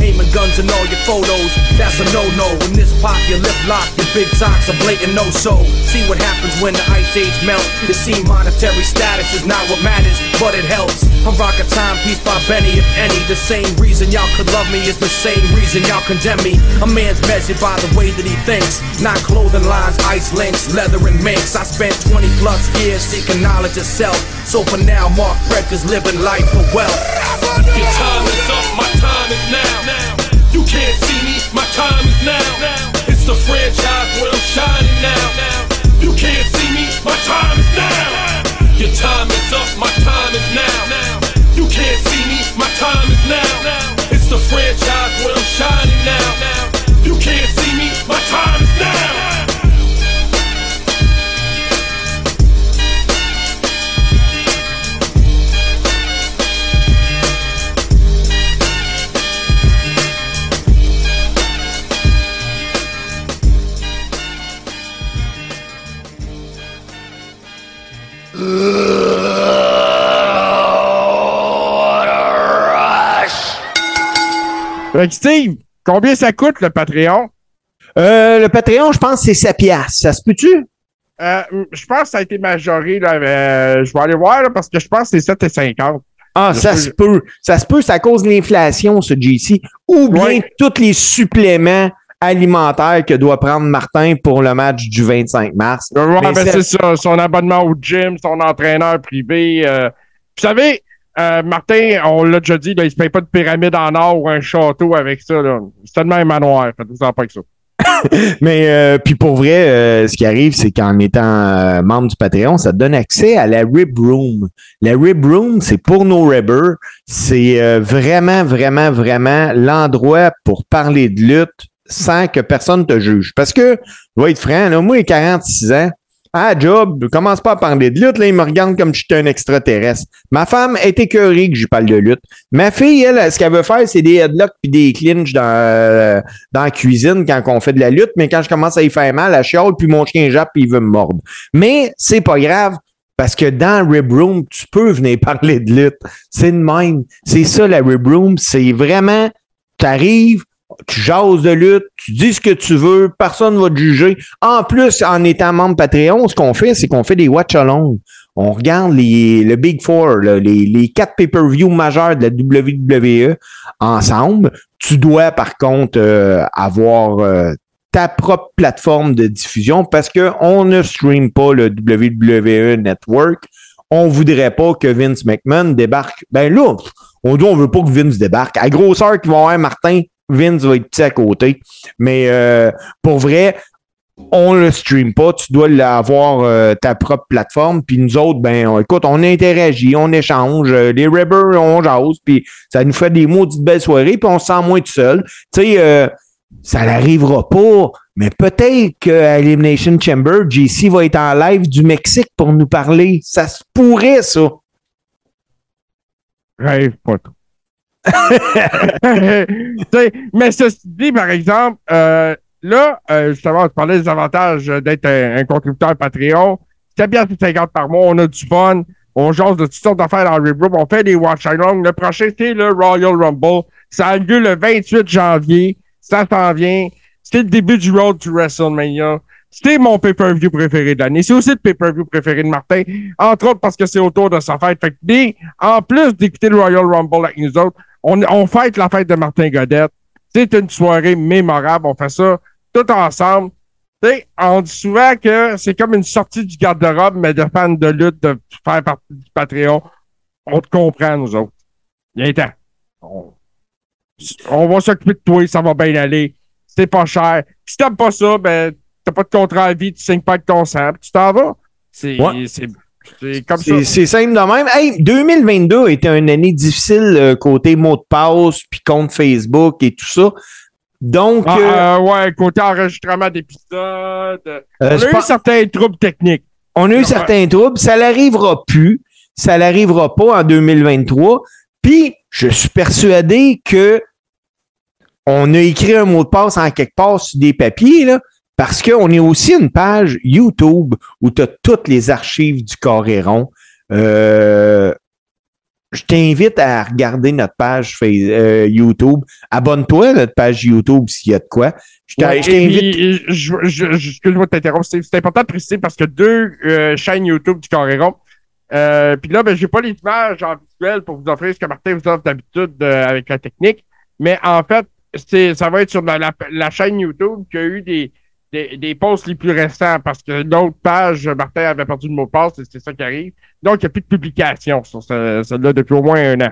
H: Aiming guns in all your photos, that's a no-no. When this pop, your lip lock, your big talks a blatant no-so. See what happens when the ice age melt. It seem monetary status is not what matters, but it helps. I'm rocking timepiece by Benny, if any. The same reason y'all could love me is the same reason y'all condemn me. A man's measured by the way that he thinks, not clothing lines, ice links, leather and minks. I spent 20 plus years seeking knowledge of self. So for now, Mark Rector's living life for wealth.
G: Your time is up, my time is now. You can't see me, my time is now. It's the franchise where I'm shining now. You can't see me, my time is now. Your time is up, my time is now. You can't see me, my time is now. It's the franchise where I'm shining now. You can't see me, my time is now. Ugh.
B: Fait que Steve, combien ça coûte le Patreon?
C: Euh, le Patreon, je pense que c'est 7 piastres. Ça se peut-tu?
B: Euh, je pense que ça a été majoré. Là, euh, je vais aller voir là, parce que je pense que c'est 7,50.
C: Ah,
B: Je
C: ça se peut. Ça se peut, c'est à cause de l'inflation, ce JC. Ou bien
B: Ouais.
C: tous les suppléments alimentaires que doit prendre Martin pour le match du 25 mars.
B: Ouais,
C: Mais
B: ben,
C: c'est-
B: c'est ça. Son abonnement au gym, son entraîneur privé. euh. Vous savez, euh, Martin, on l'a déjà dit, là, il se paye pas de pyramide en or ou un château avec ça. C'est tellement un manoir. Faites-vous en pas avec ça.
C: Mais euh, puis pour vrai, euh, ce qui arrive, c'est qu'en étant membre du Patreon, ça te donne accès à la Rib Room. La Rib Room, c'est pour nos ribbers. C'est vraiment, vraiment, vraiment l'endroit pour parler de lutte sans que personne te juge. Parce que, je vais être franc, moi, j'ai 46 ans. Ah, job, je commence pas à parler de lutte, là, il me regarde comme si j'étais un extraterrestre. Ma femme est écœurée que je parle de lutte. Ma fille, elle, ce qu'elle veut faire, c'est des headlocks puis des clinches dans, euh, dans la cuisine quand on fait de la lutte, mais quand je commence à y faire mal, elle chiale, puis mon chien jappe, puis il veut me mordre. Mais c'est pas grave, parce que dans Rib Room, tu peux venir parler de lutte. C'est de même. C'est ça, la Rib Room. C'est vraiment, tu arrives, tu jases de lutte, tu dis ce que tu veux, personne va te juger. En plus, en étant membre Patreon, ce qu'on fait, c'est qu'on fait des watch-alongs. On regarde les, le Big Four, les, les quatre pay-per-view majeurs de la WWE ensemble. Tu dois, par contre, euh, avoir euh, ta propre plateforme de diffusion parce qu'on ne stream pas le WWE Network. On voudrait pas que Vince McMahon débarque. Ben là, on dit on veut pas que Vince débarque. À grosseur qu'il va avoir Martin, Vince va être petit à côté. Mais euh, pour vrai, on le stream pas. Tu dois l'avoir euh, ta propre plateforme. Puis nous autres, ben écoute, on interagit, on échange. euh, les Ribbers, on jase. Puis ça nous fait des maudites belles soirées. Puis on se sent moins tout seul. Tu sais, ça n'arrivera pas. Mais peut-être qu'à Elimination Chamber, JC va être en live du Mexique pour nous parler. Ça se pourrait, ça.
B: Rêve pas. Tu mais ceci dit, par exemple, euh, là, euh, justement, on te parlait des avantages d'être un, contributeur Patreon. C'est bien 50 par mois, on a du fun, on jase de toutes sortes d'affaires dans le on fait des watch along. Le prochain, c'est le Royal Rumble. Ça a lieu le 28 janvier. Ça s'en vient. C'est le début du Road to WrestleMania. C'était mon pay-per-view préféré de l'année. C'est aussi le pay-per-view préféré de Martin, entre autres parce que c'est autour de sa fête. Fait que en plus d'écouter le Royal Rumble avec nous autres, on, on fête la fête de Martin Godette. C'est une soirée mémorable. On fait ça tout ensemble. On dit souvent que c'est comme une sortie du garde-robe, mais de fans de lutte, de faire partie du Patreon. On te comprend, nous autres. Viens temps. On, on va s'occuper de toi, ça va bien aller. C'est pas cher. Si t'aimes pas ça, ben, t'as pas de contrat à vie, tu signes pas avec ton sang, tu t'en vas. C'est
C: Ouais.
B: c'est- c'est comme ça.
C: C'est c'est simple de même. Hey, 2022 était une année difficile euh, côté mot de passe, puis compte Facebook et tout ça. Donc,
B: Ah,
C: euh,
B: euh, ouais, côté enregistrement d'épisodes.
C: euh,
B: on a eu
C: pense-
B: certains troubles techniques.
C: on a eu
B: Ouais.
C: certains troubles. Ça n'arrivera plus. Ça n'arrivera pas en 2023. Puis, je suis persuadé que on a écrit un mot de passe en quelque part sur des papiers, là, parce qu'on est aussi une page YouTube où tu as toutes les archives du Coréron. Euh, je t'invite à regarder notre page Face- euh, YouTube. Abonne-toi à notre page YouTube s'il y a de quoi. Je t'invite.
B: je- excuse-moi de t'interrompre, c'est important de préciser parce que deux euh, chaînes YouTube du Coréron. Euh, puis là, ben, j'ai pas les images en visuel pour vous offrir ce que Martin vous offre d'habitude euh, avec la technique. Mais en fait, ça va être sur la, la- la chaîne YouTube qui a eu des, des, des posts les plus récents parce que l'autre page, Martin avait perdu le mot de passe et c'est ça qui arrive. Donc, il n'y a plus de publication sur ce- celle-là depuis au moins un an.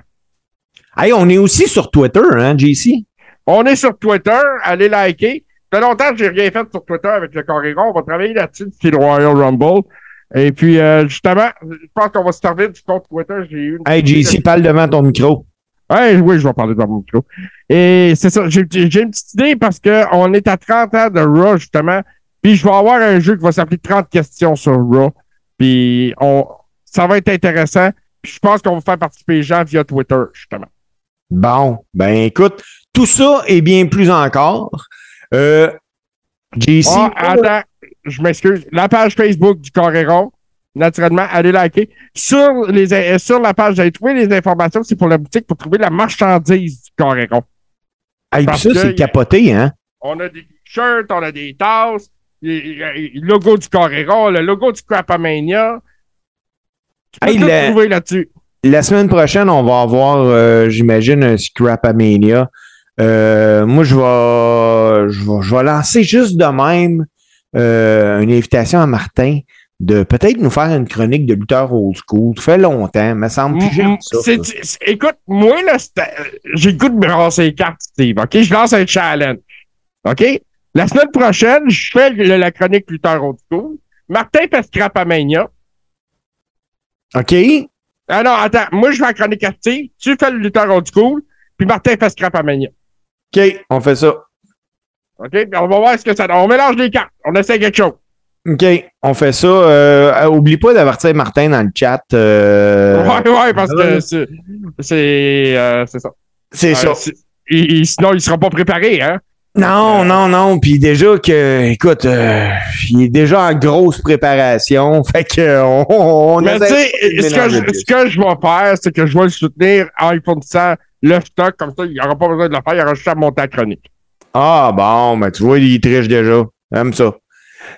C: Hey, on est aussi sur Twitter, hein, JC?
B: On est sur Twitter, allez liker. Ça fait longtemps que j'ai rien fait sur Twitter avec le Coréron. On va travailler là-dessus depuis le Royal Rumble. Et puis, euh, justement, je pense qu'on va se servir du compte Twitter. J'ai eu une
C: Hey, JC, parle devant ton micro.
B: Ouais, oui, je vais parler dans mon micro. Et c'est ça, j'ai j'ai une petite idée parce qu'on est à 30 ans de Raw, justement. Puis je vais avoir un jeu qui va s'appeler 30 questions sur Raw. Puis on, ça va être intéressant. Puis je pense qu'on va faire participer les gens via Twitter, justement.
C: Bon, ben écoute, tout ça et bien plus encore. Euh, JC,
B: Ah, attends, je m'excuse. La page Facebook du Coréron, naturellement, allez liker. Sur, les, euh, sur la page, allez trouver les informations. C'est pour la boutique pour trouver la marchandise du.
C: Ah, puis
B: Parce
C: ça, c'est capoté, hein?
B: On a des t-shirts, on a des tasses, le logo du Coréron, le logo du Crapamania. Tu peux
C: Hey,
B: tout
C: le-
B: trouver là-dessus.
C: La semaine prochaine, on va avoir, euh, j'imagine, un Scrapamania. Euh, moi, je vais, je vais, je vais lancer juste de même euh, une invitation à Martin de peut-être nous faire une chronique de lutteur old school. Ça fait longtemps, me semble. Ça.
B: Mm,
C: ça.
B: écoute, moi, là, c'était- j'ai le goût de me brasser les cartes, Steve. OK? Je lance un challenge. OK? La semaine prochaine, je fais le- la chronique Luther Old School. Martin fait Scrapamania.
C: OK?
B: Ah non, attends. Moi, je fais la chronique active. Tu fais le Luther Old School. Puis Martin fait Scrapamania.
C: OK, on fait ça.
B: OK? On va voir ce que ça donne. On mélange les cartes. On essaie quelque chose.
C: OK, on fait ça. Euh, oublie pas d'avertir Martin dans le chat. euh,
B: ouais, ouais, parce que c'est. C'est euh, c'est ça.
C: C'est
B: Euh,
C: ça.
B: il- il- sinon, il sera pas préparé, hein?
C: Non, non, non. Puis déjà que, écoute, euh, il est déjà en grosse préparation. Fait que on, on
B: Mais tu sais, ce, que je-
C: le
B: ce que je vais faire, c'est que je vais le soutenir en lui fournissant le stock. Comme ça, il n'aura pas besoin de le faire. Il aura juste à monter la chronique.
C: Ah, bon, ben, tu vois, il triche déjà. J'aime ça.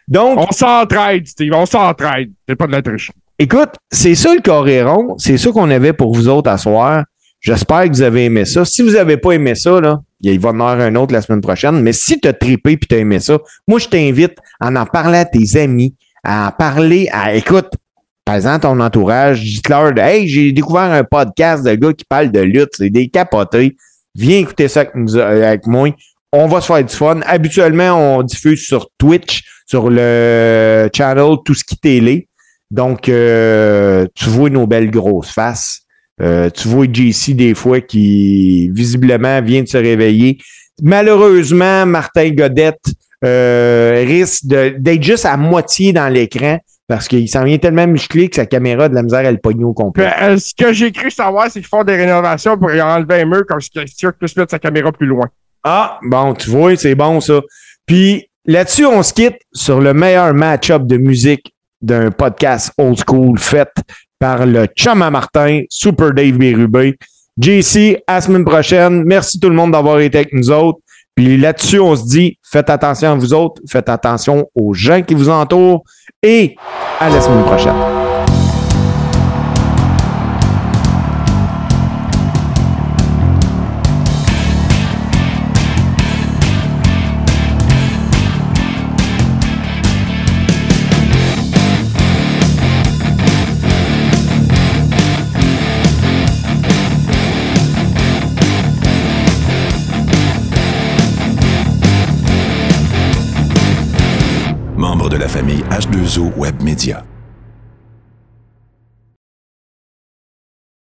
C: Donc,
B: On s'entraide, Steve. On s'entraide. C'est pas de la triche.
C: écoute, c'est ça le Coréron. C'est ça qu'on avait pour vous autres à soir. J'espère que vous avez aimé ça. Si vous n'avez pas aimé ça, là, il va en avoir un autre la semaine prochaine. Mais si tu as trippé et tu as aimé ça, moi, je t'invite à en parler à tes amis, à en parler à, écoute, par exemple, ton entourage, dites-leur, hey, j'ai découvert un podcast de gars qui parle de lutte, c'est des capotés. Viens écouter ça avec, nous- euh, avec moi. On va se faire du fun. Habituellement, on diffuse sur Twitch, sur le channel Tout ce qui télé. Donc, euh, tu vois nos belles grosses faces. Euh, tu vois JC des fois qui visiblement vient de se réveiller. Malheureusement, Martin Godette euh, risque d'être juste à moitié dans l'écran parce qu'il s'en vient tellement musclé que sa caméra de la misère à le pogner au complet.
B: euh, ce que j'ai cru savoir, c'est qu'ils font des rénovations pour y enlever un mur comme si tu puisse mettre sa caméra plus loin.
C: Ah, bon, tu vois, c'est bon ça. Puis là-dessus, on se quitte sur le meilleur match-up de musique d'un podcast old school fait par le chum à Martin, Super Dave Bérubé. JC, à la semaine prochaine. Merci tout le monde d'avoir été avec nous autres. Puis là-dessus, on se dit, faites attention à vous autres, faites attention aux gens qui vous entourent et à la semaine prochaine.
A: Membre de la famille H2O Web Media.